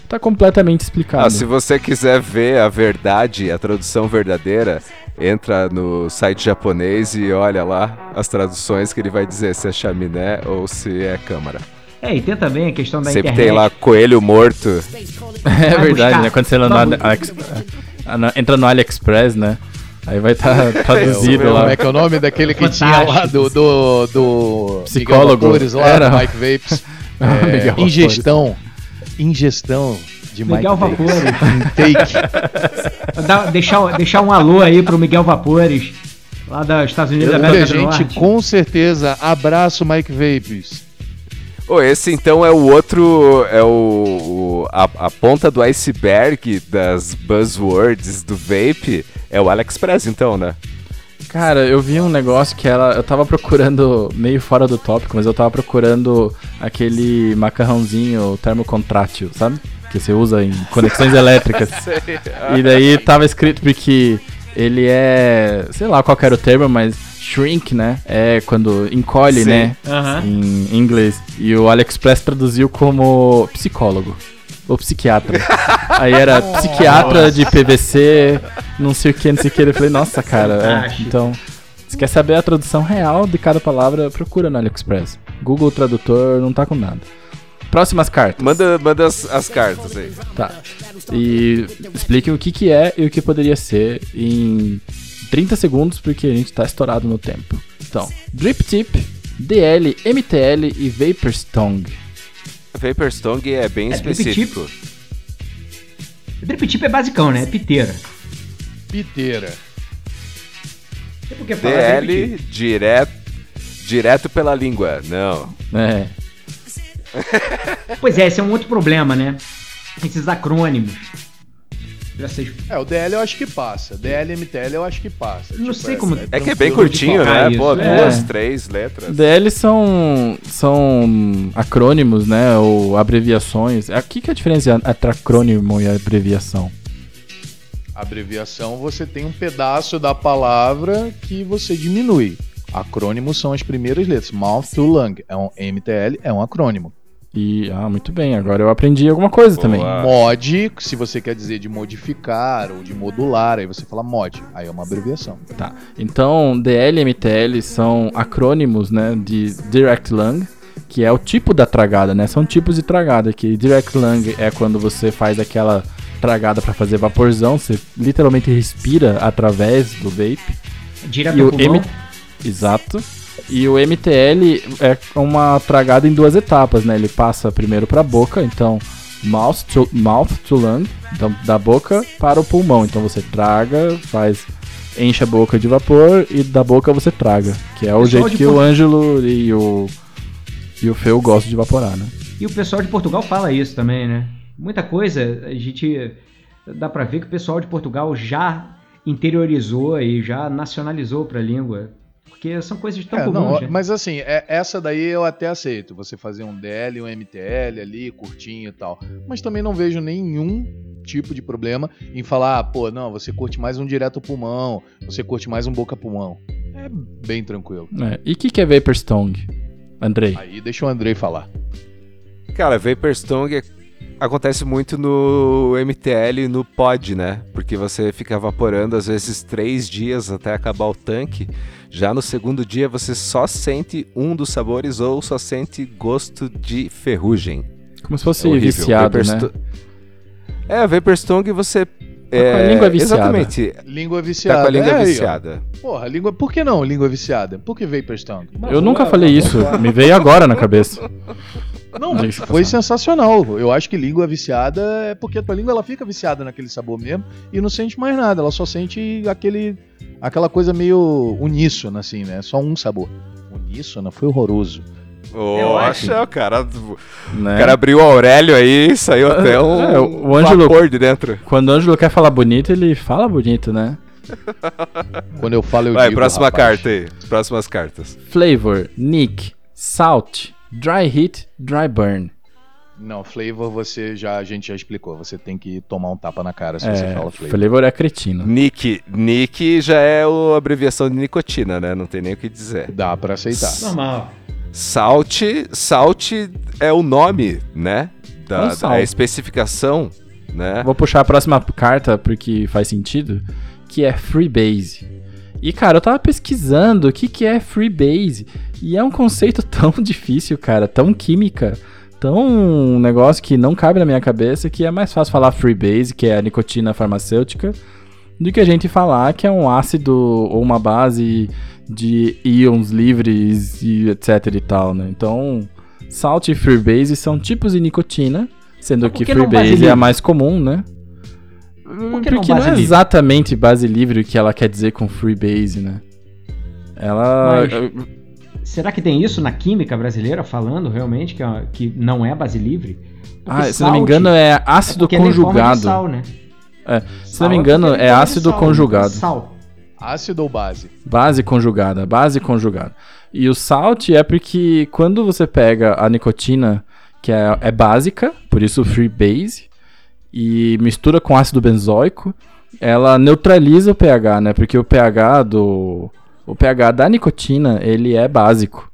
Tá completamente explicado. Ah, se você quiser ver a verdade, a tradução verdadeira, entra no site japonês e olha lá as traduções que ele vai dizer se é chaminé ou se é câmara. É, e tem também a questão da Sempre internet. tem lá coelho morto. É verdade, né? Quando você entra ah, entra no AliExpress, né? Aí vai estar traduzido Como lá. é que é o nome daquele que Fantástico. tinha lá do, do, do Psicólogo. Miguel Vapores lá, Era. do Mike Vapes. É, ingestão. Ingestão de Mike Miguel Vapes. Vapores. Take. Dá- deixar, deixar um alô aí pro Miguel Vapores, lá dos Estados Unidos da América do gente, Norte. com certeza. Abraço, Mike Vapes. Ô, esse então é o outro, é o, o- a, a ponta do iceberg das buzzwords do vape, é o AliExpress então, né? Cara, eu vi um negócio que ela. Eu tava procurando, meio fora do tópico, mas eu tava procurando aquele macarrãozinho termocontrátil, sabe? Que você usa em conexões elétricas. E daí tava escrito porque ele é. Sei lá qual era o termo, mas shrink, né? É quando encolhe, Sim. né? Aham. Em inglês. E o AliExpress traduziu como psicólogo. Ou psiquiatra. Aí era psiquiatra de PVC, não sei o que, não sei o que. Eu falei, nossa, cara. é, Fantástico. então, se quer saber a tradução real de cada palavra, procura no AliExpress. Google Tradutor não tá com nada. Próximas cartas. Manda, manda as, as cartas aí. Tá. E expliquem o que, que é e o que poderia ser em 30 segundos, porque a gente tá estourado no tempo. Então, Drip Tip, DL, MTL e Vapor Stong. Vapor Stong é bem É, drip específico. Drip tip é basicão, né? É piteira. Piteira. DL tip. direto, direto pela língua. Não. É. Pois é, esse é um outro problema, né? Esses acrônimos. Já sei. É, o DL eu acho que passa. DL MTL eu acho que passa. Não sei como- É que é bem curtinho, né? isso. Pô, É. duas, três letras. DL são, são acrônimos, né? Ou abreviações. O que, que é a diferença entre acrônimo e abreviação? Abreviação, você tem um pedaço da palavra que você diminui. Acrônimos são as primeiras letras. Mouth to lung. É um MTL, é um acrônimo. E, ah, muito bem, agora eu aprendi alguma coisa Boa. também. Mod, se você quer dizer de modificar ou de modular, aí você fala mod. Aí é uma abreviação. Tá. Então, DL e MTL são acrônimos, né, de Direct Lung, que é o tipo da tragada, né? São tipos de tragada, que Direct Lung é quando você faz aquela tragada para fazer vaporzão, você literalmente respira através do vape. Direto E o pulmão. M... Exato. E o MTL é uma tragada em duas etapas, né? Ele passa primeiro para a boca, então mouth to, mouth to lung, então da boca para o pulmão. Então você traga, faz enche a boca de vapor e da boca você traga, que é o jeito que o Ângelo e o e o Feu gostam de evaporar, né? E o pessoal de Portugal fala isso também, né? Muita coisa a gente dá pra ver que o pessoal de Portugal já interiorizou e já nacionalizou pra língua. Porque são coisas tão É, comuns, não, mas assim, é- essa daí eu até aceito. Você fazer um DL, um MTL ali, curtinho e tal. Mas também não vejo nenhum tipo de problema em falar, ah, pô, não, você curte mais um direto pulmão, você curte mais um boca-pulmão. É bem tranquilo. É, E o que, que é Vapor Stong? Andrei. Aí deixa o Andrei falar. Cara, Vapor Stong é- acontece muito no MTL e no pod, né? Porque você fica evaporando às vezes três dias até acabar o tanque. Já no segundo dia você só sente um dos sabores ou só sente gosto de ferrugem. Como se fosse É horrível. viciado, Vapor né? É, Vapor Stong você. com a língua viciada. Exatamente. Língua Tá viciada. com a língua É aí, viciada. Porra, língua. Por que não língua viciada? Por que Vapor Stone? Eu nunca falei isso, me veio agora na cabeça. Não, Diga-se foi sensacional. Eu acho que língua viciada é porque a tua língua ela fica viciada naquele sabor mesmo e não sente mais nada. Ela só sente aquele, aquela coisa meio uníssona, assim, né? Só um sabor. Uníssona foi horroroso. Poxa, o cara, Né? o cara abriu o Aurélio aí e saiu até um, É, o- o Ângelo- vapor de dentro. Quando o Ângelo quer falar bonito, ele fala bonito, né? Quando eu falo, eu Vai, digo, próxima rapaz. carta aí. Próximas cartas. Flavor, Nick, Salt, Dry Heat, Dry Burn. Não, flavor você já a gente já explicou. Você tem que tomar um tapa na cara se É, você fala flavor. flavor é cretino. Nick. Nick já é a abreviação de nicotina, né? Não tem nem o que dizer. Dá pra aceitar. Normal. Salt, salt é o nome, né? É Da, um sal. da especificação, né? Vou puxar a próxima carta porque faz sentido, que é Freebase. E cara, eu tava pesquisando o que, que é Freebase. E é um conceito tão difícil, cara, tão química, tão um negócio que não cabe na minha cabeça, que é mais fácil falar Freebase, que é a nicotina farmacêutica, do que a gente falar que é um ácido ou uma base de íons livres e etc e tal, né? Então, Salt e Freebase são tipos de nicotina, sendo que que não base Freebase é a mais comum, né? Por que não Porque não, base é livre? exatamente base livre o que ela quer dizer com Freebase, né? Ela. Mas- Será que tem isso na química brasileira falando realmente que, é- que não é base livre? Porque Ah, se não me engano, é é ácido de conjugado. Sal, né? Se não me engano, é ácido conjugado. Sal. Ácido ou base? Base conjugada, base conjugada. E o salt é porque quando você pega a nicotina, que é, é básica, por isso free base, e mistura com ácido benzoico, ela neutraliza o pH, né? Porque o pH do o pH da nicotina, ele é básico.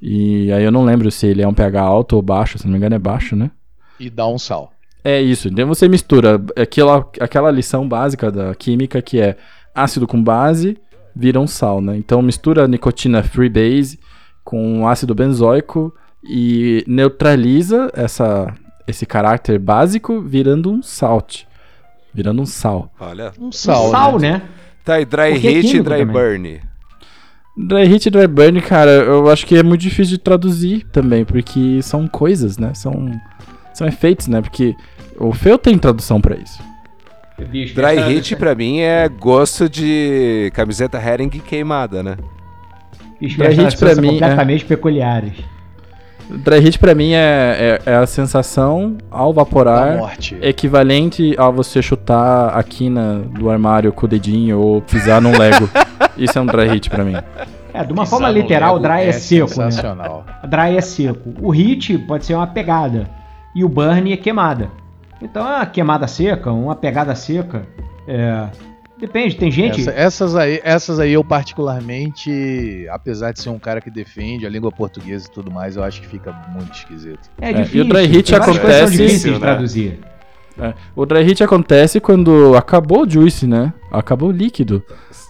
E aí eu não lembro se ele é um pH alto ou baixo, se não me engano é baixo, né? E dá um sal. É isso, então você mistura aquela, aquela lição básica da química que é ácido com base vira um sal, né? Então mistura a nicotina free base com ácido benzoico e neutraliza essa, esse caráter básico virando um salt, virando um sal. Olha. Um Sal, sal, né? né? Tá aí, dry Porque é hit e dry também. burn. Dry heat e dry burn, cara, eu acho que é muito difícil de traduzir também, porque são coisas, né? São, são efeitos, né? Porque o Feu tem tradução pra isso. Bicho, Dry essa- hit pra mim é gosto de camiseta herring queimada, né? bicho, Dry heat pra mim é- completamente peculiares. Dry heat pra mim é, é, é a sensação ao Da vaporar morte. equivalente a você chutar a quina do armário com o dedinho ou pisar num Lego. Isso é um dry hit pra mim. É, de uma Pisar forma literal, dry é, seco, né? Sensacional. Dry é seco. O hit pode ser uma pegada. E o burn é queimada. Então é uma queimada seca, uma pegada seca. É. Depende, tem gente. Essa- essas, aí, essas aí eu particularmente, apesar de ser um cara que defende a língua portuguesa e tudo mais, eu acho que fica muito esquisito. É e o difícil. dry hit acontece- difíceis de né? traduzir. É, O dry hit acontece quando acabou o juice, né? Acabou o líquido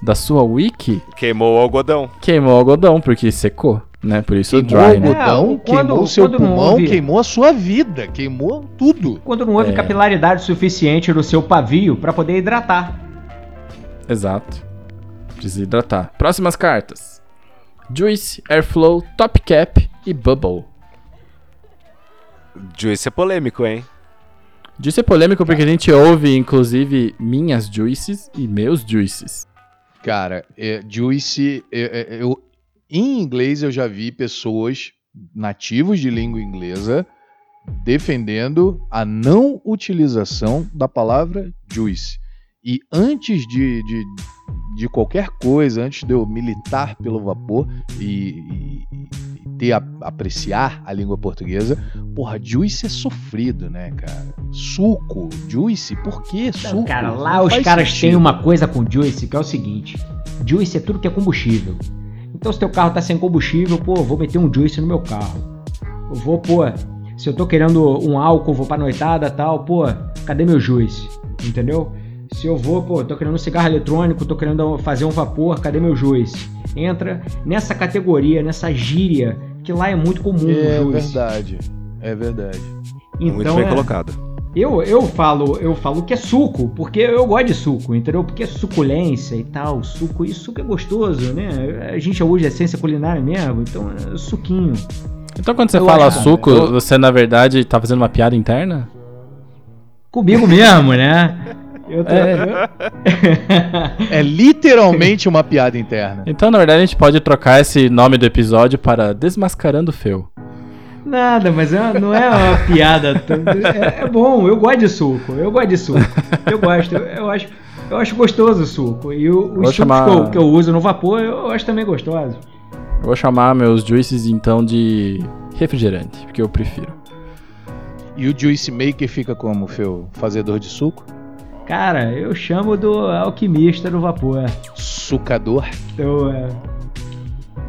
da sua wiki, Queimou o algodão. queimou o algodão, porque secou, né? Por isso o Queimou dry, o né? algodão, É, quando- queimou o seu quando pulmão, houve- queimou a sua vida, queimou tudo. Quando não houve É. capilaridade suficiente no seu pavio para poder hidratar. Exato. Precisa hidratar. Próximas cartas. Juice, Airflow, Top Cap e Bubble. Juice é polêmico, hein? Juice é polêmico porque a gente ouve, inclusive, minhas juices e meus juices. Cara, é, Juice, é, é, eu, em inglês eu já vi pessoas nativos de língua inglesa defendendo a não utilização da palavra juice. E antes de, de, de qualquer coisa, antes de eu militar pelo vapor e, e- ter a, apreciar a língua portuguesa, porra, juice é sofrido, né, cara? Suco, juice, por que suco? cara, lá Não os caras sentido. têm uma coisa com Juice que é o seguinte: Juice é tudo que é combustível. Então, se teu carro tá sem combustível, pô, vou meter um Juice no meu carro. Eu vou, pô, se eu tô querendo um álcool, vou pra noitada tal, pô, cadê meu Juice? Entendeu? Se eu vou, pô, tô querendo um cigarro eletrônico, tô querendo fazer um vapor, cadê meu Juice? Entra nessa categoria, nessa gíria, que lá é muito comum É o Juice. verdade. É verdade. Muito Então, bem é- colocado. eu, eu falo eu falo que é suco, porque eu gosto de suco, entendeu? Porque é suculência e tal, suco, e suco é gostoso, né? A gente usa essência culinária mesmo, então é suquinho. Então quando você Eu fala acho- suco, eu- você na verdade tá fazendo uma piada interna? Comigo mesmo, né? Eu tô, É. É literalmente uma piada interna. Então na verdade a gente pode trocar esse nome do episódio para Desmascarando o Feu. Nada, mas é, não é uma piada. É, é, bom, eu gosto de suco. Eu gosto de suco. Eu gosto. Eu, eu acho, eu acho gostoso o suco. E o, os sucos chamar... que, eu, que, eu, uso no vapor, eu acho também gostoso. Eu vou chamar meus juices então de refrigerante, porque eu prefiro. E o juice maker fica como, Feu? Fazedor de suco? Cara, eu chamo do alquimista do vapor. Sucador? Eu, é,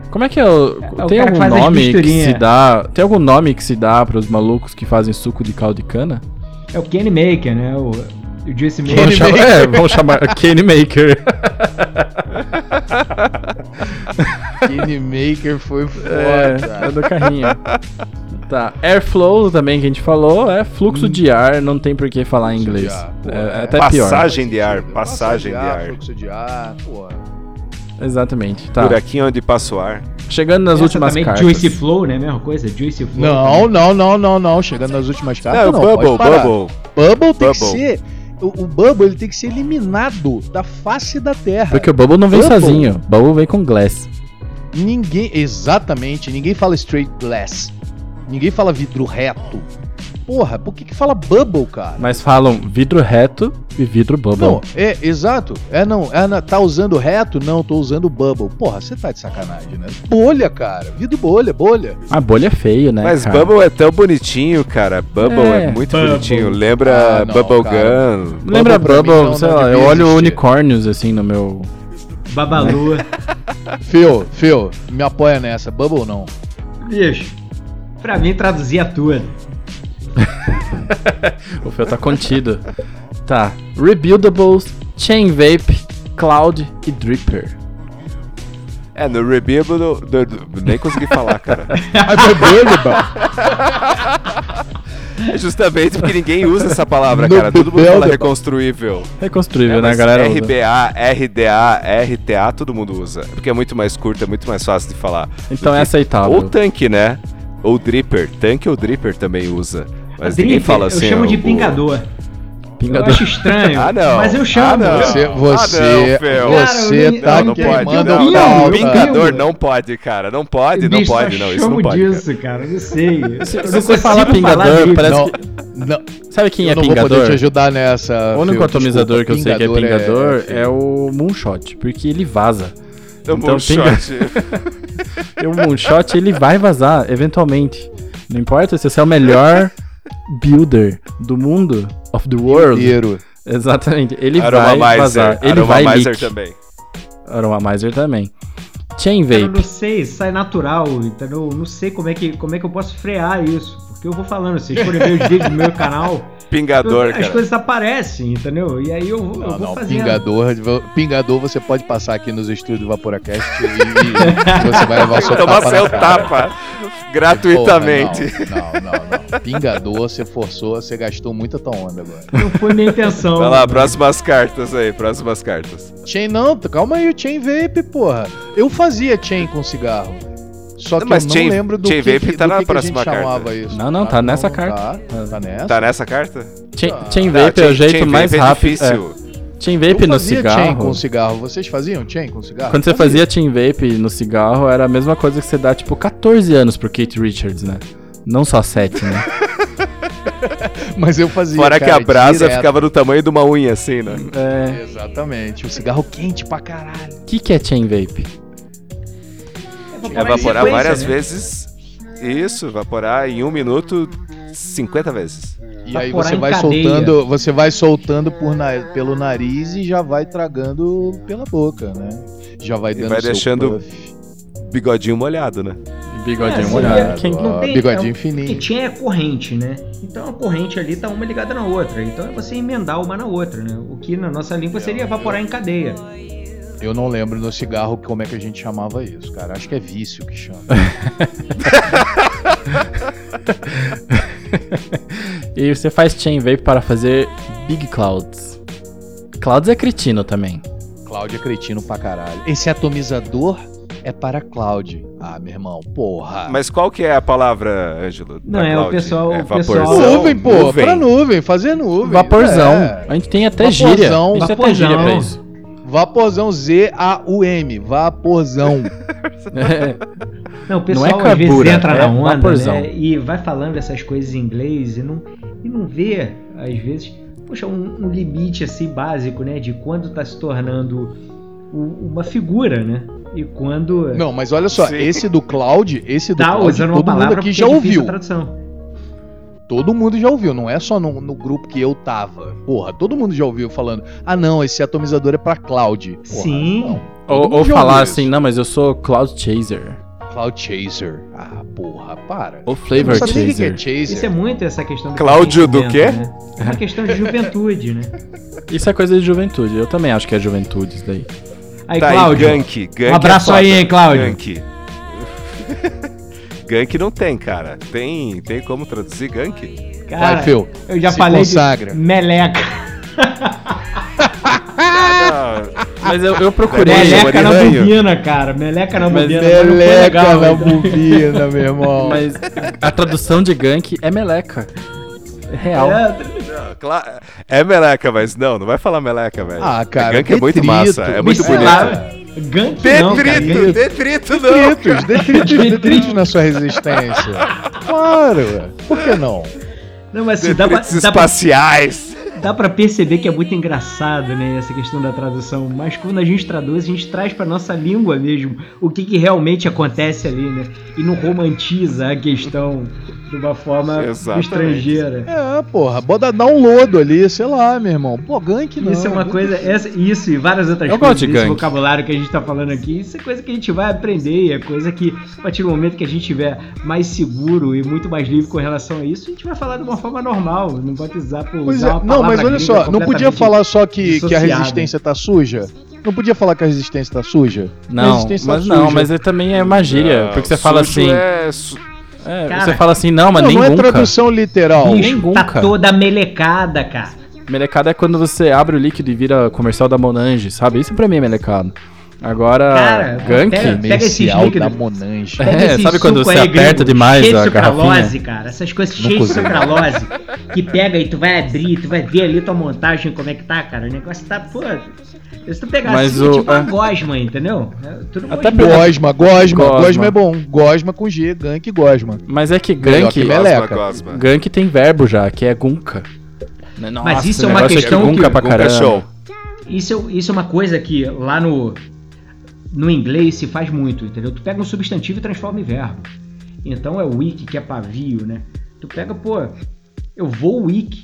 como é que é o. É, tem algum nome que se dá. Tem algum nome que se dá para os malucos que fazem suco de caldo de cana? É o Kenny Maker, né? O, o Juice Maker. Vamos chamar, é, vamos chamar Kenny Maker. Kenny Maker foi foda. É, é do carrinho. Tá. Airflow também que a gente falou é fluxo hum. de ar, não tem por que falar em inglês. Pô, é, é, até passagem pior. Passagem de ar, passagem de ar. Fluxo de ar, pô. Exatamente. Tá. Buraquinho onde passa o ar. Chegando nas Essa últimas também, cartas. Juicy Flow, né? Mesma coisa, Juicy Flow. Não, também. não, não, não, não. Chegando nas últimas cartas. Não, não Bubble, Bubble. Bubble tem Bubble. que ser. O, o, Bubble ele tem que ser eliminado da face da Terra. Porque o Bubble não vem Bubble. sozinho. Bubble vem com Glass. Ninguém, exatamente, ninguém fala straight glass. Ninguém fala vidro reto. Porra, por que, que fala bubble, cara? Mas falam vidro reto e vidro bubble. Não, é, exato. É, não, é, tá usando reto? Não, tô usando bubble. Porra, você tá de sacanagem, né? Bolha, cara. Vidro bolha, bolha. A bolha é feio, né? Mas cara? bubble é tão bonitinho, cara. Bubble é, é muito bubble. bonitinho. Lembra ah, não, Bubble Gun. Lembra Bubble, bubble sei lá, eu olho existir. unicórnios assim no meu. Babalua. Fio, Fio, me apoia nessa. Bubble não. Bicho, pra mim traduzia tudo. o Fel tá contido. Tá. Rebuildables, Chain Vape, Cloud e Dripper. É, no Rebuildable. Nem consegui falar, cara. É justamente porque ninguém usa essa palavra, no cara. Todo mundo fala reconstruível. Reconstruível, é, né, galera? RBA, RDA, RTA, todo mundo usa. Porque é muito mais curto, é muito mais fácil de falar. Então é aceitável. Ou tanque, né? Ou dripper. Tanque ou dripper também usa. Mas ninguém fala assim. Eu chamo de pingador. Pingador. Eu acho estranho. ah, não. Mas eu chamo. Ah, você, você, ah, não, você tá não, não pode. Não, não, pingador não pode, cara. Não pode, não pode, não. Isso não pode. disso, cara. Eu sei. Se, eu não você fala pingador, parece não, que... Não. Sabe quem é pingador? Eu não vou poder te ajudar nessa. O único atomizador que eu sei que é pingador é, é, o Moonshot, porque ele vaza. O então, Moonshot. o Moonshot, ele vai vazar, eventualmente. Não importa se você é o melhor builder do mundo, of the world. Inteiro. Exatamente. Ele vai vazar. Ele vai leak. também. Aromamizer também. Chain Vape. Eu não sei, sai natural, entendeu? Não sei como é que, como é que eu posso frear isso. Porque eu vou falando, vocês forem ver os vídeos do meu canal, Pingador, eu, cara. As coisas aparecem, entendeu? E aí eu, não, eu vou não, fazendo. Pingador, pingador você pode passar aqui nos estúdios do Vaporacast e, e, você vai levar seu Tomar tapa. seu tapa gratuitamente. Porra, não, não, não, não, Pingador, você forçou, você gastou muita tua onda agora. Não foi minha intenção. Vai lá, próximas cartas aí, próximas cartas. Chain não, calma aí, o Chain Vape, porra. Eu fazia Chain com cigarro. Só que mas eu não chain, lembro do chain que, vape tá do na que próxima que a gente carta. chamava isso. Não, não, tá ah, nessa não, carta. Tá, tá, nessa? Tá nessa carta? Chain, chain vape ah, é o jeito mais é rápido. É. Chain vape no cigarro. chain com cigarro. Vocês faziam chain com cigarro? Quando você fazia chain vape no cigarro, era a mesma coisa que você dá, tipo, 14 anos pro Kate Richards, né? Não só 7, né? Mas eu fazia. Fora cara, que a brasa direto. ficava do tamanho de uma unha, assim, né? É. Exatamente. O cigarro quente pra caralho. O que, que é chain vape? Evaporar várias né? vezes. Isso, evaporar em um minuto 50 vezes. E aí você vai soltando, você vai soltando por na, pelo nariz e já vai tragando pela boca, né? Já vai dando e vai deixando bigodinho molhado, né? Bigodinho é, molhado. Quem... Não tem, bigodinho é, fininho. Que tinha é corrente, né? Então a corrente ali tá uma ligada na outra. Então é você emendar uma na outra, né? O que na nossa língua seria evaporar em cadeia. Eu não lembro no cigarro como é que a gente chamava isso, cara. Acho que é vício que chama. e você faz chain vape para fazer big clouds. Clouds é cretino também. Cloud é cretino pra caralho. Esse atomizador é para cloud. Ah, meu irmão, porra. Mas qual que é a palavra, Ângelo? Não, é o pessoal. É o pessoal... Nuvem, pô. Nuvem. Pra nuvem, fazer nuvem. Vaporzão. É. A gente tem até Vaporzão. gíria. A gente tem até gíria pra isso. Vaporzão, Z-A-U-M. Vaporzão. É, Não, o pessoal é às vezes entra é na onda vaporzão. né, e vai falando essas coisas em inglês e não, e não vê, às vezes, poxa, um, um limite assim básico, né? De quando tá se tornando uma figura, né? E quando Não, mas olha só, Sim. esse do Cloud, esse do tá Cloud, usando uma todo mundo palavra aqui já é ouviu. Todo mundo já ouviu, não é só no, no grupo que eu tava. Porra, todo mundo já ouviu falando: ah, não, esse atomizador é pra Cloud. Porra, Sim. não. Ou ou falar assim, isso. não, mas eu sou Cloud Chaser. Cloud Chaser. Ah, porra, para. Ou Eu Flavor o que Chaser. é Chaser. Isso é muito essa questão do Cláudio do quê? né? É uma questão de juventude, né? Isso é coisa de juventude. Eu também acho que é juventude isso daí. Aí, tá Cláudio, aí, Gank. Gank um abraço é aí, hein, Cláudio. Gank. Gank não tem, cara. Tem, tem como traduzir Gank? cara, Vai, Phil. eu já se falei consagra. de meleca. Ah, Mas eu, eu procurei. Meleca na bobina, cara. Meleca na bobina. Meleca legal, na então. bobina, meu irmão. Mas a tradução de gank é meleca. É real. É, não, cla- É meleca, mas não, não vai falar meleca, velho. Ah, cara, Gank é muito massa, é muito bonito. lá, Gank não, cara. Detrito, detrito não. Detritos, detritos, detritos na sua resistência. Claro, por que não? Não, mas assim, dá pra, Detritos dá, pra, espaciais. dá pra perceber que é muito engraçado, né, essa questão da tradução. Mas quando a gente traduz, a gente traz pra nossa língua mesmo o que, que realmente acontece ali, né? E não romantiza a questão de uma forma Exatamente. estrangeira. É, porra, bota dar um lodo ali, sei lá, meu irmão. Pô, gank não. Isso é uma coisa, essa, isso e várias outras Eu coisas gosto de desse gank. vocabulário que a gente tá falando aqui, isso é coisa que a gente vai aprender, é coisa que a partir do momento que a gente estiver mais seguro e muito mais livre com relação a isso, a gente vai falar de uma forma normal, não vai precisar pô, Pois usar é, uma não, mas olha só, não podia falar só que, que a resistência tá suja? Não podia falar que a resistência tá suja? Não, resistência tá mas não, suja. mas ele também é uma gíria. Não, porque você fala assim. É... su- é, Cara, você fala assim, não, mas não, nem não é tradução literal. Bicho, Nem tá toda melecada, cara. Melecado é quando você abre o líquido e vira comercial da Monange, sabe? Isso pra mim é melecado. Agora, Cara, gank. pega- pega esses líquidos. da Monange. É, sabe quando você aperta gringo, demais cheio de a garrafinha? sucralose, cara. Essas coisas cheias de sucralose. que pega e tu vai abrir, tu vai ver ali tua montagem, como é que tá, cara. O negócio tá, pô. Se tu pegar Mas assim, é o- tipo uma é. gosma, entendeu? É tudo Até gosma. Gosma, Gosma, Gosma. É bom. Gosma com G, gank Gosma. Mas é que gank. que meleca. gosma. Gank tem verbo já, que é gunka. Nossa, Mas isso é uma questão aqui, gunka que- pra Gunka caramba. show. Isso, é- isso é uma coisa que lá no, no inglês se faz muito, entendeu? Tu pega um substantivo e transforma em verbo. Então é wiki, que é pavio, né? Tu pega, pô, eu vou wiki.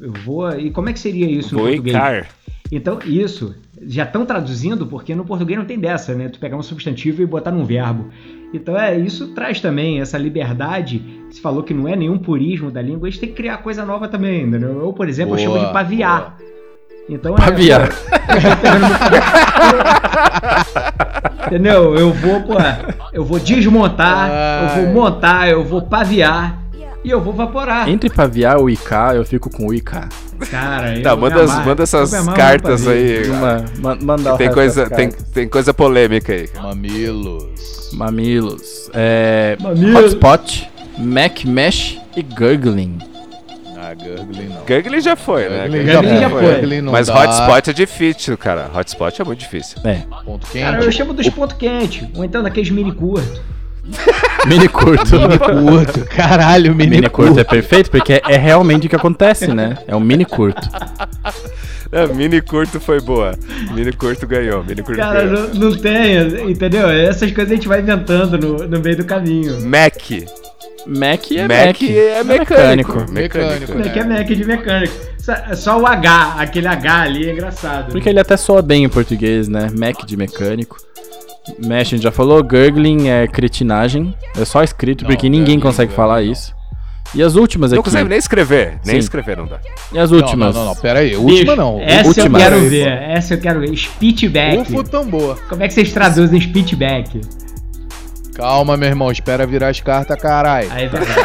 Eu vou. E como é que seria isso no português? Boicar. Então, isso, já estão traduzindo porque no português não tem dessa, né? Tu pegar um substantivo e botar num verbo. Então, é, isso traz também essa liberdade. Você falou que não é nenhum purismo da língua, a gente tem que criar coisa nova também, entendeu? Eu, por exemplo, eu chamo Boa, de paviar. Então, Paviar. É, entendeu? Eu vou, pô, eu vou desmontar, eu Ai. vou montar, eu vou paviar e eu vou vaporar. Entre paviar o IK, eu fico com o IK. Cara, eu Tá, manda, manda essas Eu cartas aí. Uma, ma- mandar o Tem coisa, tem, tem coisa polêmica aí. Mamilos. Mamilos. É, Mamilos. Hotspot, Mac Mesh e Gurgling. Ah, Gurgling não. Gurgling já foi, né? Gurgling Gurgling já foi. Gurgling não Mas dá. hotspot é difícil, cara. Hotspot é muito difícil. É, Ponto Cara, eu quente. chamo dos pontos quentes, ou então daqueles mini curto. mini curto. Curto. Caralho, mini, mini curto é perfeito porque é, é realmente o que acontece, né? É um mini curto. É, mini curto foi boa. Mini curto ganhou. Mini curto Cara, ganhou. não, não tem, entendeu? Essas coisas a gente vai inventando no, no meio do caminho. Mac. Mac é Mac, Mac. é mecânico. Mecânico, é né? que é Mac de mecânico? Só, só o H, aquele H ali é engraçado. Porque ele até soa bem em português, né? Mac de mecânico. Mesh a gente já falou, Gurgling é cretinagem. É só escrito Não, porque ninguém consegue falar Gurgling não. isso. E as últimas Não aqui. consegue nem escrever. Nem Sim. escrever não dá. E as Não, últimas? não, não, não, pera aí. Bicho, Última não. Essa Última. eu quero Última. ver, essa eu quero ver. Speechback. Ufa tambor. Como é que vocês traduzem speechback? Calma, meu irmão. Espera virar as cartas, caralho. Aí é verdade.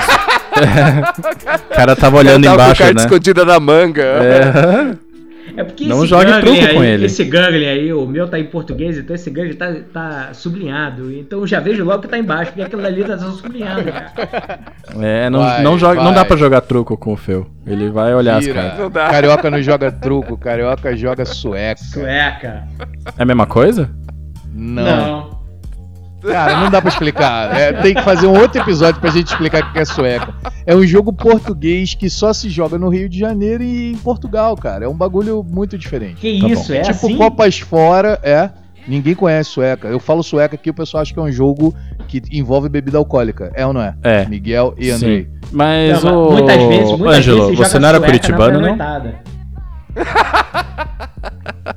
O cara tava olhando Tava com embaixo, carta né? escondida na manga. É. É porque Não esse jogue truco aí, com ele. Esse Ganglen aí, o meu tá em português, então esse Ganglen tá, tá sublinhado. Então eu já vejo logo que tá embaixo, porque aquilo ali tá sublinhado, cara. É, não, Vai, não, joga, não dá pra jogar truco com o Feu. Ele vai olhar as Tira. caras. Não dá. Carioca não joga truco, carioca joga sueca. Sueca. É a mesma coisa? Não. Cara, não dá pra explicar. É, tem que fazer um outro episódio pra gente explicar o que é sueca. É um jogo português que só se joga no Rio de Janeiro e em Portugal, cara. É um bagulho muito diferente. Que Tá isso, bom. é tipo, assim? Copas fora, é. Ninguém conhece sueca. Eu falo sueca aqui, o pessoal acha que é um jogo que envolve bebida alcoólica. É ou não é? É. Miguel e Sim. Andrei. Mas Não, o. muitas vezes, muitas Ângelo, vezes você joga não era curitibano, não?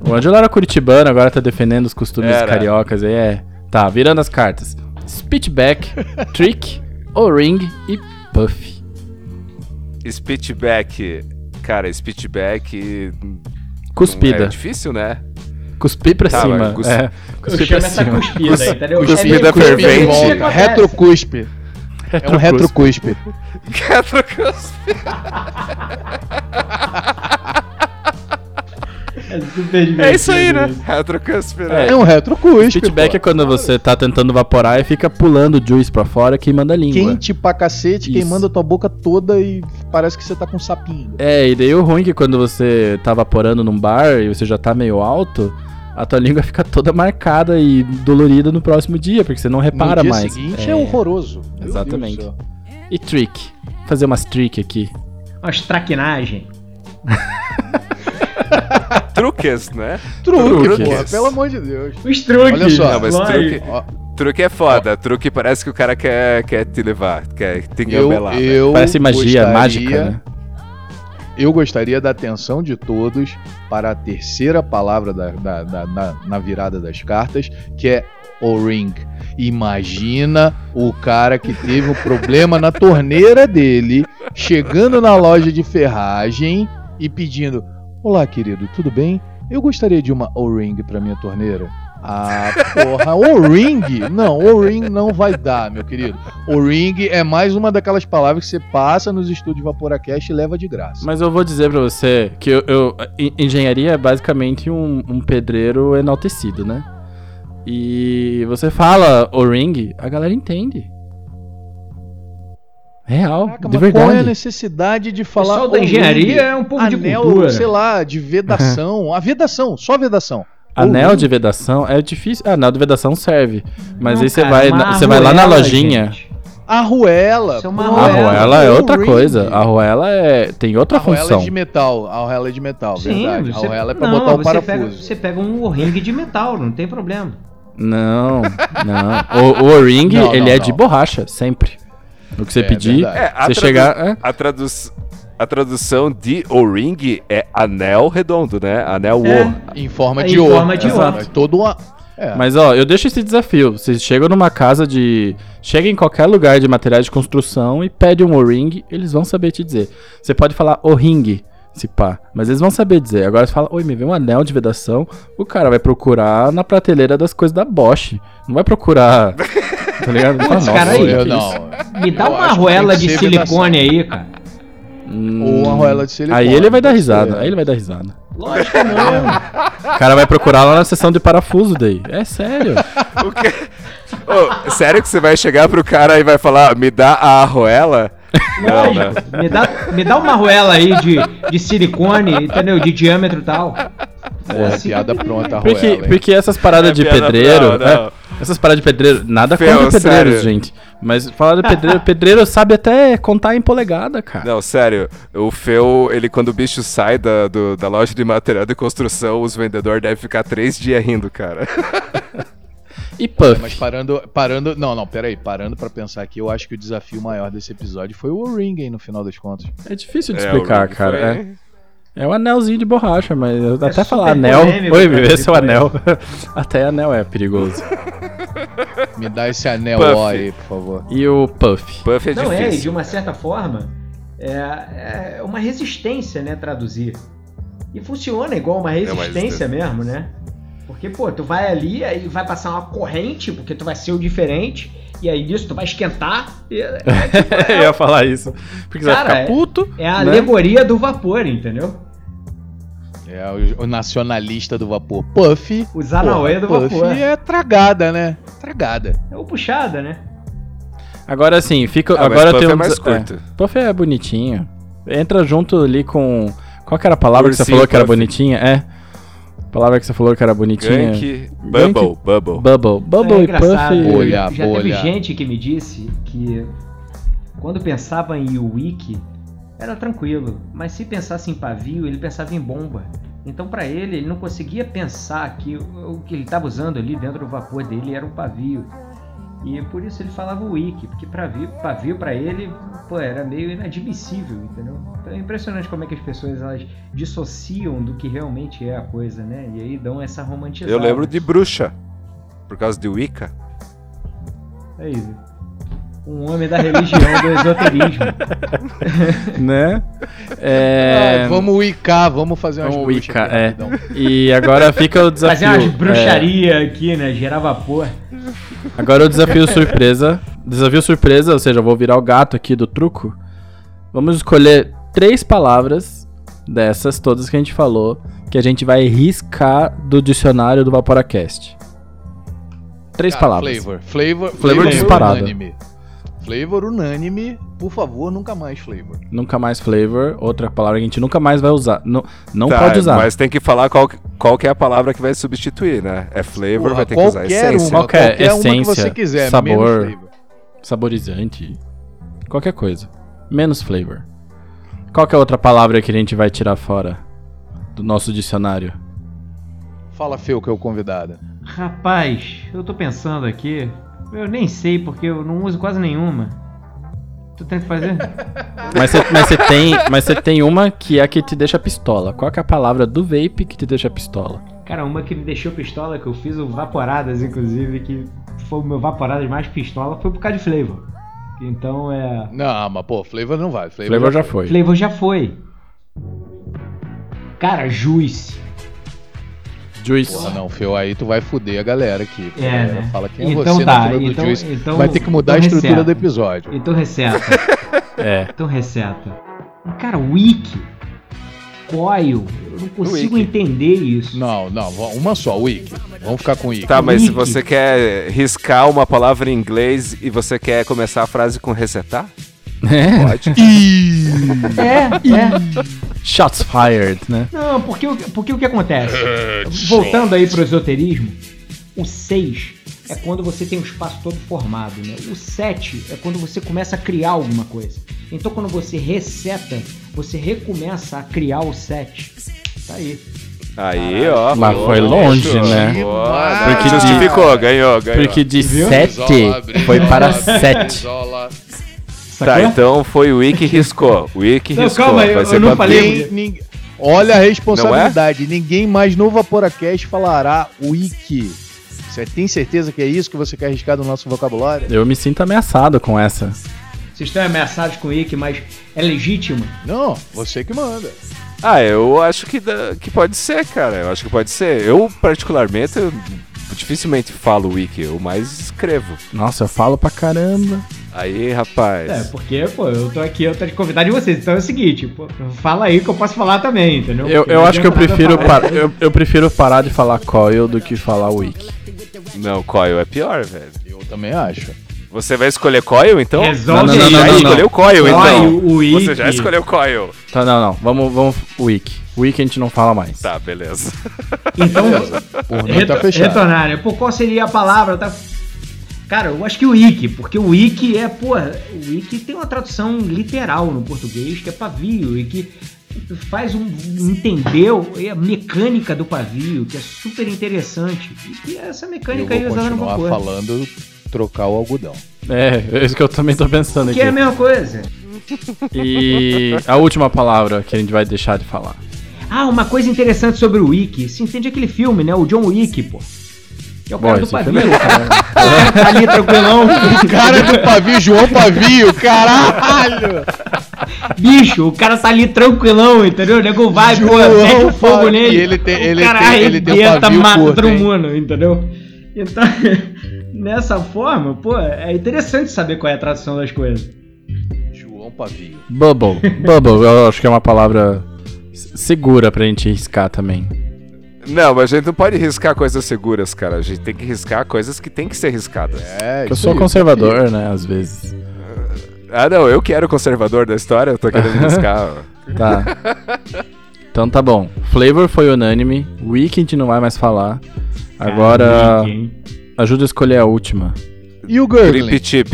O Ângelo era curitibano, agora tá defendendo os costumes Era. cariocas aí. É. Tá, virando as cartas. Speechback, Trick, O-Ring e Puff. Speechback. Cara, speechback. Cuspida. É difícil, né? Cuspir pra Tá, cima. cus- É, cuspir pra cima. cuspida aí, entendeu? cuspida É fervente. Retrocuspe. É um retrocuspe. É super divertido. É isso aí, né? Retrocuspid. É. É um retrocuspe. Speechback é pô. quando você tá tentando vaporar e fica pulando o juice pra fora queimando a língua. Quente pra cacete, Isso. queimando a tua boca toda e parece que você tá com um sapinho. É, e daí o ruim é que quando você tá vaporando num bar e você já tá meio alto, a tua língua fica toda marcada e dolorida no próximo dia, porque você não repara no dia mais. seguinte é, horroroso. Meu Deus Exatamente. do céu. E trick. Fazer umas trick aqui. Umas traquinagem. Truques, né? Truque, Truque. porra, pelo amor de Deus. Os truques. Olha só. Não, mas truque- Ó, Truque é foda. Truque parece que o cara quer, quer te levar, quer te eu, engambelar. né? eu Parece magia, gostaria- mágica, né? Eu gostaria da atenção de todos para a terceira palavra da, da- da- da- na virada das cartas, que é O-Ring. Imagina o cara que teve um problema na torneira dele, chegando na loja de ferragem e pedindo: Olá, querido, tudo bem? Eu gostaria de uma O-Ring para minha torneira. Ah, porra, O-Ring? Não, O-Ring não vai dar, meu querido. O-Ring é mais uma daquelas palavras que você passa nos estúdios Vaporacast e leva de graça. Mas eu vou dizer pra você que eu, eu- en- engenharia é basicamente um, um pedreiro enaltecido, né? E você fala o ring, a galera entende. Real, Caraca, de mas qual é a verdade. necessidade de O falar pessoal da O-Ring? engenharia é um de Anel, cultura. sei lá, de vedação. A vedação, só vedação. Anel O-Ring. de vedação é difícil. Ah, anel de vedação serve. Mas Não, aí você cara, vai, você vai lá na arruela, lojinha. Ah, gente. Arruela. Isso é. A arruela. arruela é outra O-Ring. coisa. A arruela é, tem outra Arruela função. é de metal. A arruela é de metal, verdade. A você- arruela é pra não, botar o você parafuso. Pega, você pega um ringue de metal, não tem problema. Não, não. O, o ring, Não, ele não, é de não. borracha, sempre. O que você É, pedir. É, a, você tradu- chegar. é, a, traduz- a tradução de O-Ring é anel redondo, né? Anel É. O. Em forma Em de ouro. forma de Exato. ouro. Todo uma... É. Mas ó, eu deixo esse desafio. Vocês chegam numa casa de. Chega em qualquer lugar de materiais de construção e pede um O-ring, eles vão saber te dizer. Você pode falar O-ring, se pá, mas eles vão saber dizer. Agora você fala, oi, me vê um anel de vedação, o cara vai procurar na prateleira das coisas da Bosch. Não vai procurar. tá ligado? Putz, "Nossa, cara, aí, que eu isso?" não. Me dá Eu uma que arruela que de silicone aí, cara. Hum, Ou uma arruela de silicone. Aí ele vai dar risada, ser. aí ele vai dar risada. Lógico que não. O cara vai procurar lá na seção de parafuso daí. É sério. O quê? Ô, sério que você vai chegar pro cara e vai falar, me dá a arruela? Não, né? Lógico. Me dá, me dá uma arruela aí de, de silicone, entendeu? De diâmetro e tal. É piada pronta, Porque, porque essas paradas É de piada- pedreiro. não, não. é, essas paradas de pedreiro. Nada Fel, contra pedreiros, sério. gente. Mas falar de pedreiro. pedreiro sabe até contar em polegada, cara. Não, sério, o Feu, ele quando o bicho sai da, do- da loja de material de construção, os vendedores devem ficar três dias rindo, cara. E Puff. Mas parando, parando, não, não, peraí, parando pra pensar aqui, eu acho que o desafio maior desse episódio foi o ring, hein, no final das contas. É difícil de É, explicar, Ring cara. foi- É, é um anelzinho de borracha, mas eu até falar anel. polêmico, Oi, cara, me vê seu tipo, anel. até anel é perigoso. Me dá esse anel Puff. ó aí, por favor. E o Puff. Puff é Não é, e de difícil. uma certa forma, é, é uma resistência, né, traduzir. E funciona igual uma mas- resistência mesmo, né? Porque, pô, tu vai ali, aí vai passar uma corrente, porque tu vai ser o diferente, e aí nisso tu vai esquentar. E, é, tipo, eu ia falar isso. Porque você vai Cara, ficar é- puto. é a né? alegoria do vapor, entendeu? É o, o nacionalista do vapor. Puff. O Zanauê do Puff vapor. é tragada, né? Tragada. É o puxada, né? Agora sim, fica. Ah, mas agora Puff tem um é mais curto. Puff é bonitinho. Entra junto ali com. Qual que era a palavra que você falou que era Puff. bonitinha? É. A palavra que você falou que era bonitinha. Gank, Gank. Bubble, Bubble. Bubble. Bubble é e. Puff. Bolha, Já bolha. teve gente que me disse que quando pensava em Wiki era tranquilo, mas se pensasse em pavio, ele pensava em bomba. Então pra ele, ele não conseguia pensar que o que ele estava usando ali dentro do vapor dele era um pavio. E por isso ele falava wiki, porque pavio, pavio para ele, pô, era meio inadmissível, entendeu? Então é impressionante como é que as pessoas elas dissociam do que realmente é a coisa, né? E aí dão essa romantizada. Eu lembro de bruxa. Por causa de Wicca. É isso. Um homem da religião do esoterismo. Né? É. Ah, vamos wicar, vamos fazer umas Vamos bruxas wicar, aqui, é. rapidão. E agora fica o desafio. Fazer umas é, bruxaria aqui, né? Gerar vapor. agora o desafio surpresa. Desafio surpresa, ou seja, eu vou virar o gato aqui do truco. Vamos escolher três palavras dessas, todas que a gente falou, que a gente vai riscar do dicionário do Vaporacast. Três Cara, palavras. Flavor. Flavor, Flavor disparado. unânime. Flavor unânime. Por favor, nunca mais flavor. Nunca mais flavor, outra palavra que a gente nunca mais vai usar. Não, não Tá, pode usar. Mas tem que falar qual, que- qual que é a palavra que vai substituir, né? É flavor, Porra, vai ter que usar qualquer essência. uma, Qualquer qualquer uma que essência, você quiser, sabor. menos flavor. Saborizante. Qualquer coisa. Menos flavor. Qual que é a outra palavra que a gente vai tirar fora do nosso dicionário? Fala, Feu, que é o convidado. Rapaz, eu tô pensando aqui. Eu nem sei porque eu não uso quase nenhuma. Tu tenta fazer? Mas você mas você tem, mas você tem uma que é a que te deixa pistola. Qual que é a palavra do vape que te deixa pistola? Cara, uma que me deixou pistola, que eu fiz o Vaporadas, inclusive, que foi o meu Vaporadas mais pistola, foi por causa de Flavor. Então é. Não, mas pô, flavor não vale. Flavor, Flavor já foi. Flavor já foi. Cara, Juice. Juice. Porra, não, Feu, aí tu vai fuder a galera aqui. É, A galera né? Fala quem é Então você tá, na fila do então- Juice. então- vai ter que mudar a então estrutura receta. do episódio. Então receta. É. Então receta. Cara, Wiki. Coil. Eu não consigo Wiki. entender isso. Não, não, uma só, Wiki. Vamos ficar com Wiki. Tá, mas se Wiki. você quer riscar uma palavra em inglês e você quer começar a frase com resetar? Pode. É, é. Shots fired, né? Não, porque, o- porque o que acontece? Voltando aí pro esoterismo, o 6 é quando você tem o espaço todo formado, né? O 7 é quando você começa a criar alguma coisa. Então quando você reseta, você recomeça a criar o 7. Tá aí. Aí, ó. Mas foi longe, né? Foda. Porque de- justificou, ganhou, ganhou. Porque de Viu? 7 foi para 7. Tá, Sacou? então foi o Wiki riscou. O Wiki Não, riscou. calma, vai eu- ser eu não falei-. Ninguém- Olha a responsabilidade. Ninguém mais no Vaporacast falará Wiki. Você tem certeza que é isso que você quer arriscar do nosso vocabulário? Eu me sinto ameaçado com essa. Vocês estão ameaçados com o Ike, mas é legítimo. Não, você que manda. Ah, eu acho que, que pode ser, cara. Eu acho que pode ser. Eu, particularmente, eu dificilmente falo Wiki, eu mais escrevo. Nossa, eu falo pra caramba. Aí, rapaz. É, porque, pô, eu tô aqui, eu tô de convidado de vocês. Então é o seguinte, pô, fala aí que eu posso falar também, entendeu? Eu, eu não acho que eu prefiro, par- eu, eu prefiro parar de falar coil do que falar wiki. Não, Coil é pior, velho. Eu também acho. Você vai escolher Coil, então? Resolve Não, Você não, já não, não, escolheu Coil, Coil, então. o Wiki. Você já escolheu Coil. Tá, não, não. Vamos, vamos wiki. Wiki a gente não fala mais. Tá, beleza. Então, Por mim reto- tá fechado. retornar, né? Pô, qual seria a palavra? Tá... Cara, eu acho que o wiki, porque o wiki é, porra, o wiki tem uma tradução literal no português, que é pavio, e que faz um entender a mecânica do pavio, que é super interessante. E que é essa Eu mecânica aí vou usada no continuar vapor. falando trocar o algodão. É, é isso que eu também tô pensando Que é a aqui. mesma coisa. E a última palavra que a gente vai deixar de falar. Ah, uma coisa interessante sobre o Wiki. Se entende aquele filme, né? O John Wick, pô. É o Bom, cara do esse pavio, filme é- cara. tá ali tranquilão. O cara do pavio, João Pavio, caralho! Bicho, o cara tá ali tranquilão, entendeu? O nego vai, pô, mete o fogo nele. E ele tem- o ele cara tem- ele tem um pavio mata curto, todo mundo, entendeu? Então, nessa forma, pô, é interessante saber qual é a tradução das coisas. João Pavio. Bubble. Bubble, eu acho que é uma palavra segura pra gente riscar também. Não, mas a gente não pode riscar coisas seguras, cara. A gente tem que riscar coisas que tem que ser riscadas. É, Eu sou aí. conservador, né, às vezes. Ah, não, eu quero o conservador da história, eu tô querendo riscar. Tá. Então tá bom. Flavor foi unânime. Week a gente não vai mais falar. Agora, hein? ajuda a escolher a última. E o Gurgling? Drip Tip.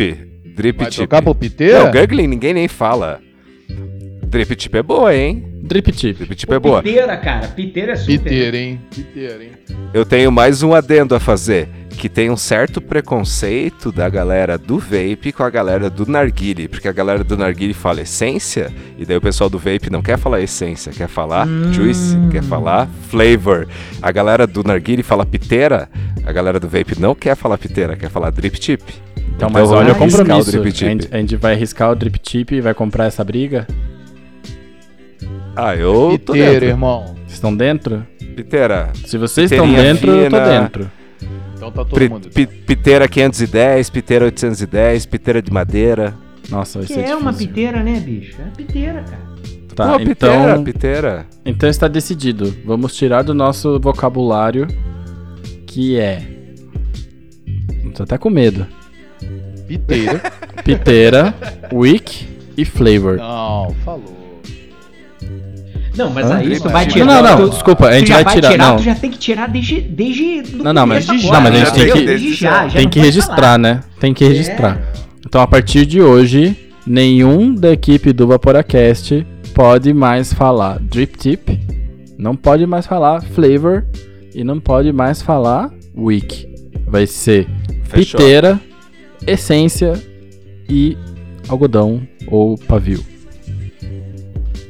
Drip Vai Tip. trocar pro Piteira? Não, Gurgling ninguém nem fala. Drip Tip é boa, hein? Drip Tip. Drip Tip é boa. Piteira, cara. Piteira é super. Piteira, hein? Piteira, hein? Eu tenho mais um adendo a fazer. Que tem um certo preconceito da galera do vape com a galera do narguile. Porque a galera do narguile fala essência, e daí o pessoal do vape não quer falar essência, quer falar juice, quer falar flavor. A galera do narguile fala piteira, a galera do vape não quer falar piteira, quer falar drip tip. Então, mas vamos olha o arriscar compromisso. drip A tip. gente, a gente vai riscar o Drip Tip e vai comprar essa briga? Ah, eu tô Piteira, dentro. irmão. Vocês estão dentro? Piteira. Se vocês estão dentro, eu tô fina. dentro. Então tá todo Pri- mundo. pi- piteira 510, piteira 810, piteira de madeira. Nossa, vai Que ser é difícil. uma piteira, né, bicho? É piteira, cara. Tá, Pô, piteira, então, piteira. então está decidido. Vamos tirar do nosso vocabulário que é. Tô até com medo. Piteira. Piteira, wick e flavor. Não, falou. Não, mas aí tu Não, vai não, tirar. não, tu- desculpa, a gente vai tirar, não. Tu já tem que tirar desde. desde Não, não, mas- não, mas a gente já tem que- desde já, já Tem não que registrar, falar. né? Tem que registrar. É. Então, a partir de hoje, nenhum da equipe do Vaporacast pode mais falar Drip Tip, não pode mais falar Flavor e não pode mais falar Wick. Vai ser Fechou. piteira, essência e algodão ou pavio.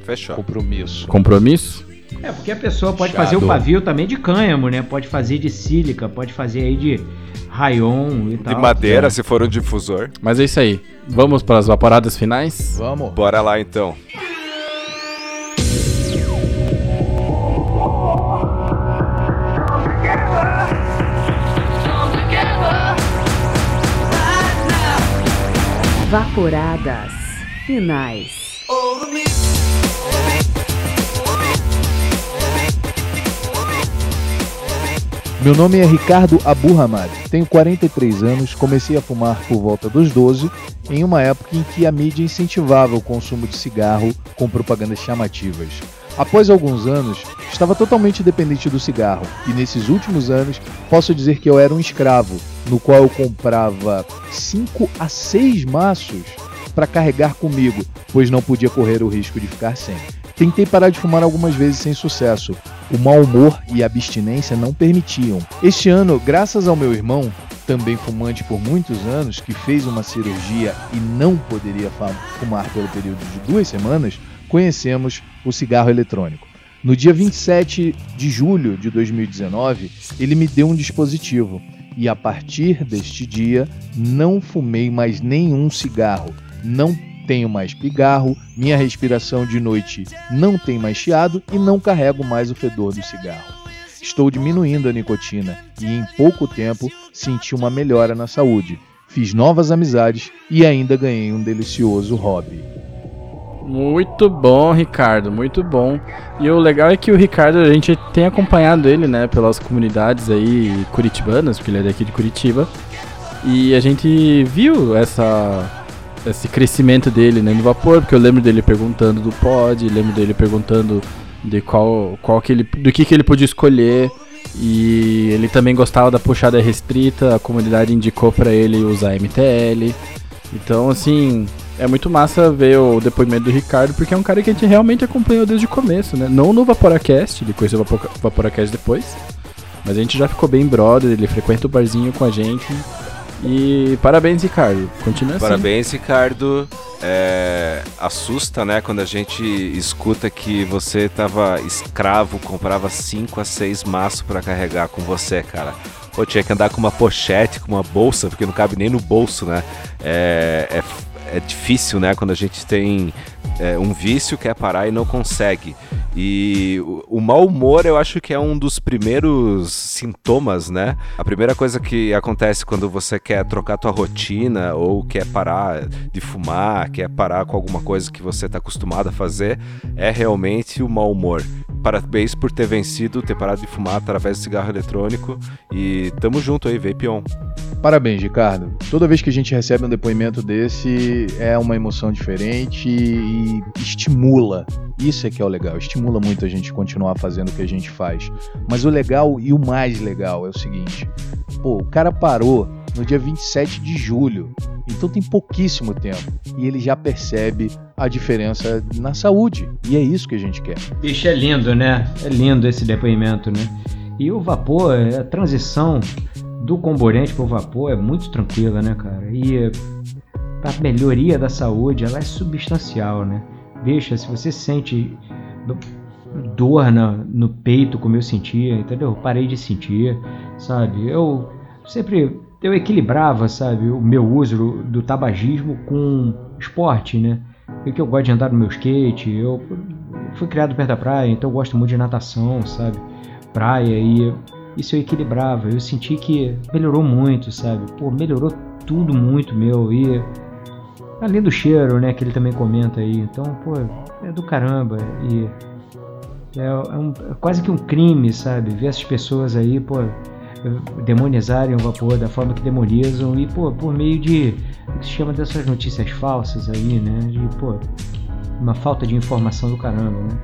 Fechou. Compromisso. Compromisso? É, porque a pessoa pode Puxado. fazer o pavio também de cânhamo, né? Pode fazer de sílica, pode fazer aí de rayon e tal. De madeira, é. se for um difusor. Mas é isso aí. Vamos para as vaporadas finais? Vamos. Bora lá então. Vaporadas finais. Meu nome é Ricardo Abu Hamad, tenho 43 anos, comecei a fumar por volta dos 12, em uma época em que a mídia incentivava o consumo de cigarro com propagandas chamativas. Após alguns anos, estava totalmente dependente do cigarro, e nesses últimos anos posso dizer que eu era um escravo, no qual eu comprava 5 a 6 maços para carregar comigo, pois não podia correr o risco de ficar sem. Tentei parar de fumar algumas vezes sem sucesso. O mau humor e a abstinência não permitiam. Este ano, graças ao meu irmão, também fumante por muitos anos, que fez uma cirurgia e não poderia fumar pelo período de duas semanas, conhecemos o cigarro eletrônico. No dia 27 de julho de 2019, ele me deu um dispositivo e a partir deste dia não fumei mais nenhum cigarro. Não tenho mais pigarro, minha respiração de noite não tem mais chiado e não carrego mais o fedor do cigarro. Estou diminuindo a nicotina e em pouco tempo senti uma melhora na saúde. Fiz novas amizades e ainda ganhei um delicioso hobby. Muito bom, Ricardo, muito bom. E o legal é que o Ricardo, a gente tem acompanhado ele, né, pelas comunidades aí curitibanas, porque ele é daqui de Curitiba. E a gente viu essa esse crescimento dele, né, no vapor, porque eu lembro dele perguntando do pod, lembro dele perguntando de qual qual que ele do que que ele podia escolher. E ele também gostava da puxada restrita, a comunidade indicou pra ele usar MTL. Então, assim, é muito massa ver o depoimento do Ricardo, porque é um cara que a gente realmente acompanhou desde o começo, né? Não no Vaporacast, ele conheceu o Vapo- Vaporacast depois, mas a gente já ficou bem brother, ele frequenta o barzinho com a gente. E parabéns, Ricardo. Continua assim. Parabéns, Ricardo. É, assusta, né, quando a gente escuta que você tava escravo, comprava 5 a 6 maços pra carregar com você, cara. Pô, tinha que andar com uma pochete, com uma bolsa, porque não cabe nem no bolso, né? É, é, é difícil, né, quando a gente tem é, um vício, quer parar e não consegue. E o, mau humor eu acho que é um dos primeiros sintomas, né? A primeira coisa que acontece quando você quer trocar tua rotina ou quer parar de fumar, quer parar com alguma coisa que você está acostumado a fazer, é realmente o mau humor. Parabéns por ter vencido, ter parado de fumar através do cigarro eletrônico e tamo junto aí, Vape On. Parabéns, Ricardo. Toda vez que a gente recebe um depoimento desse, é uma emoção diferente e estimula. Isso é que é o legal, estimula muito a gente continuar fazendo o que a gente faz. Mas o legal e o mais legal é o seguinte: pô, o cara parou no dia 27 de julho, então tem pouquíssimo tempo e ele já percebe a diferença na saúde. E é isso que a gente quer. Bicho, é lindo, né? É lindo esse depoimento, né? E o vapor, a transição do comburente para o vapor é muito tranquila, né, cara? E a melhoria da saúde, ela é substancial, né? Deixa, se você sente dor na, no peito como eu sentia, entendeu? Eu parei de sentir, sabe? Eu sempre eu equilibrava, sabe, o meu uso do tabagismo com esporte, né? Porque eu gosto de andar no meu skate, eu fui criado perto da praia, então eu gosto muito de natação, sabe? Praia e isso eu equilibrava. Eu senti que melhorou muito, sabe? Pô, melhorou tudo muito meu. E além do cheiro, né, que ele também comenta aí. Então, pô, é do caramba. E é, é, um, é quase que um crime, sabe? Ver essas pessoas aí, pô, demonizarem o vapor da forma que demonizam e, pô, por meio de o que se chama dessas notícias falsas aí, né? De, pô, uma falta de informação do caramba, né?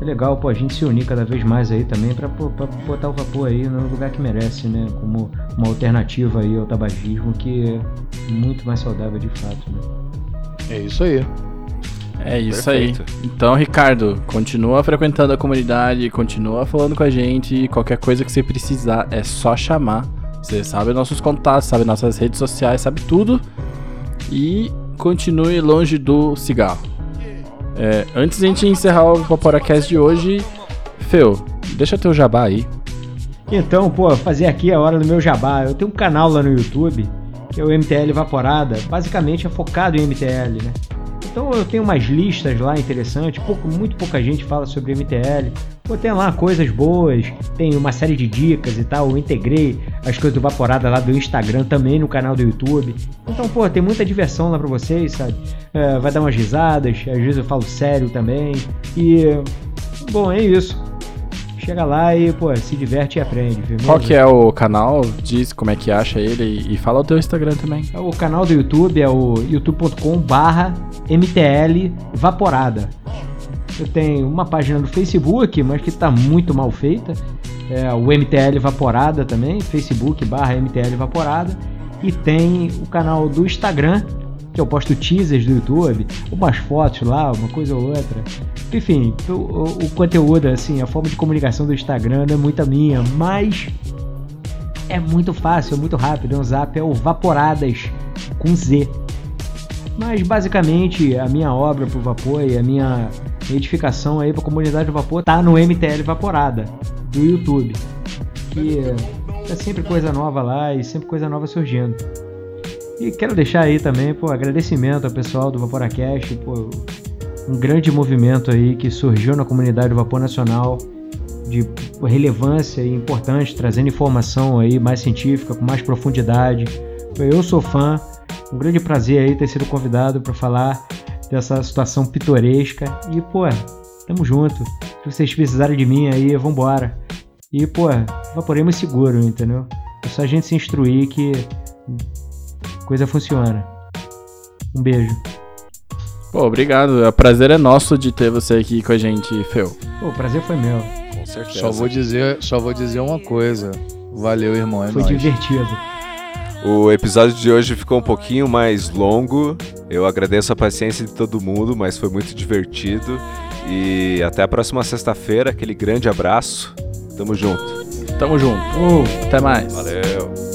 É legal, pô, a gente se unir cada vez mais aí também para botar o vapor aí no lugar que merece, né? Como uma alternativa aí ao tabagismo que é muito mais saudável de fato, né? É isso aí. É isso Perfeito. aí. Então, Ricardo, continua frequentando a comunidade, continua falando com a gente. Qualquer coisa que você precisar é só chamar. Você sabe nossos contatos, sabe nossas redes sociais, sabe tudo. E continue longe do cigarro. É, antes de a gente encerrar o Vaporacast de hoje, Feu, deixa teu jabá aí. Então, pô, fazer aqui a hora do meu jabá. Eu tenho um canal lá no YouTube, que é o MTL Vaporada. Basicamente é focado em MTL, né? Então eu tenho umas listas lá interessantes, pouco, muito pouca gente fala sobre MTL. Pô, tem lá coisas boas, tem uma série de dicas e tal. Eu integrei as coisas do Vaporada lá do Instagram também no canal do YouTube. Então, pô, tem muita diversão lá pra vocês, sabe? É, vai dar umas risadas, às vezes eu falo sério também. E, bom, é isso. Chega lá e, pô, se diverte e aprende. Viu? Qual que é o canal? Diz como é que acha ele e fala o teu Instagram também. O canal do YouTube é o youtube.com barra MTL Vaporada. Eu tenho uma página no Facebook, mas que está muito mal feita. É o MTL Vaporada também, Facebook barra MTL Vaporada. E tem o canal do Instagram, que eu posto teasers do YouTube, umas fotos lá, uma coisa ou outra. Enfim, o, o, conteúdo, assim, a forma de comunicação do Instagram não é muito a minha, mas é muito fácil, é muito rápido. É zap é o Vaporadas com Z. Mas basicamente a minha obra pro vapor e a minha edificação aí pra comunidade do vapor tá no MTL Vaporada do YouTube. Que é sempre coisa nova lá e sempre coisa nova surgindo. E quero deixar aí também, pô, agradecimento ao pessoal do Vaporacast, pô, um grande movimento aí que surgiu na comunidade do Vapor Nacional de relevância e importante, trazendo informação aí mais científica, com mais profundidade. Eu sou fã, um grande prazer aí ter sido convidado para falar dessa situação pitoresca e, pô, tamo junto. Se vocês precisarem de mim aí, vambora. E, pô, vaporemos seguro, entendeu? É só a gente se instruir que coisa funciona. Um beijo. Pô, obrigado. O prazer é nosso de ter você aqui com a gente, Feu. Pô, o prazer foi meu. Com certeza. Só vou dizer, só vou dizer uma coisa. Valeu, irmão. É foi nóis. divertido. O episódio de hoje ficou um pouquinho mais longo. Eu agradeço a paciência de todo mundo, mas foi muito divertido. E até a próxima sexta-feira. Aquele grande abraço. Tamo junto. Tamo junto. Uh, até mais. Valeu.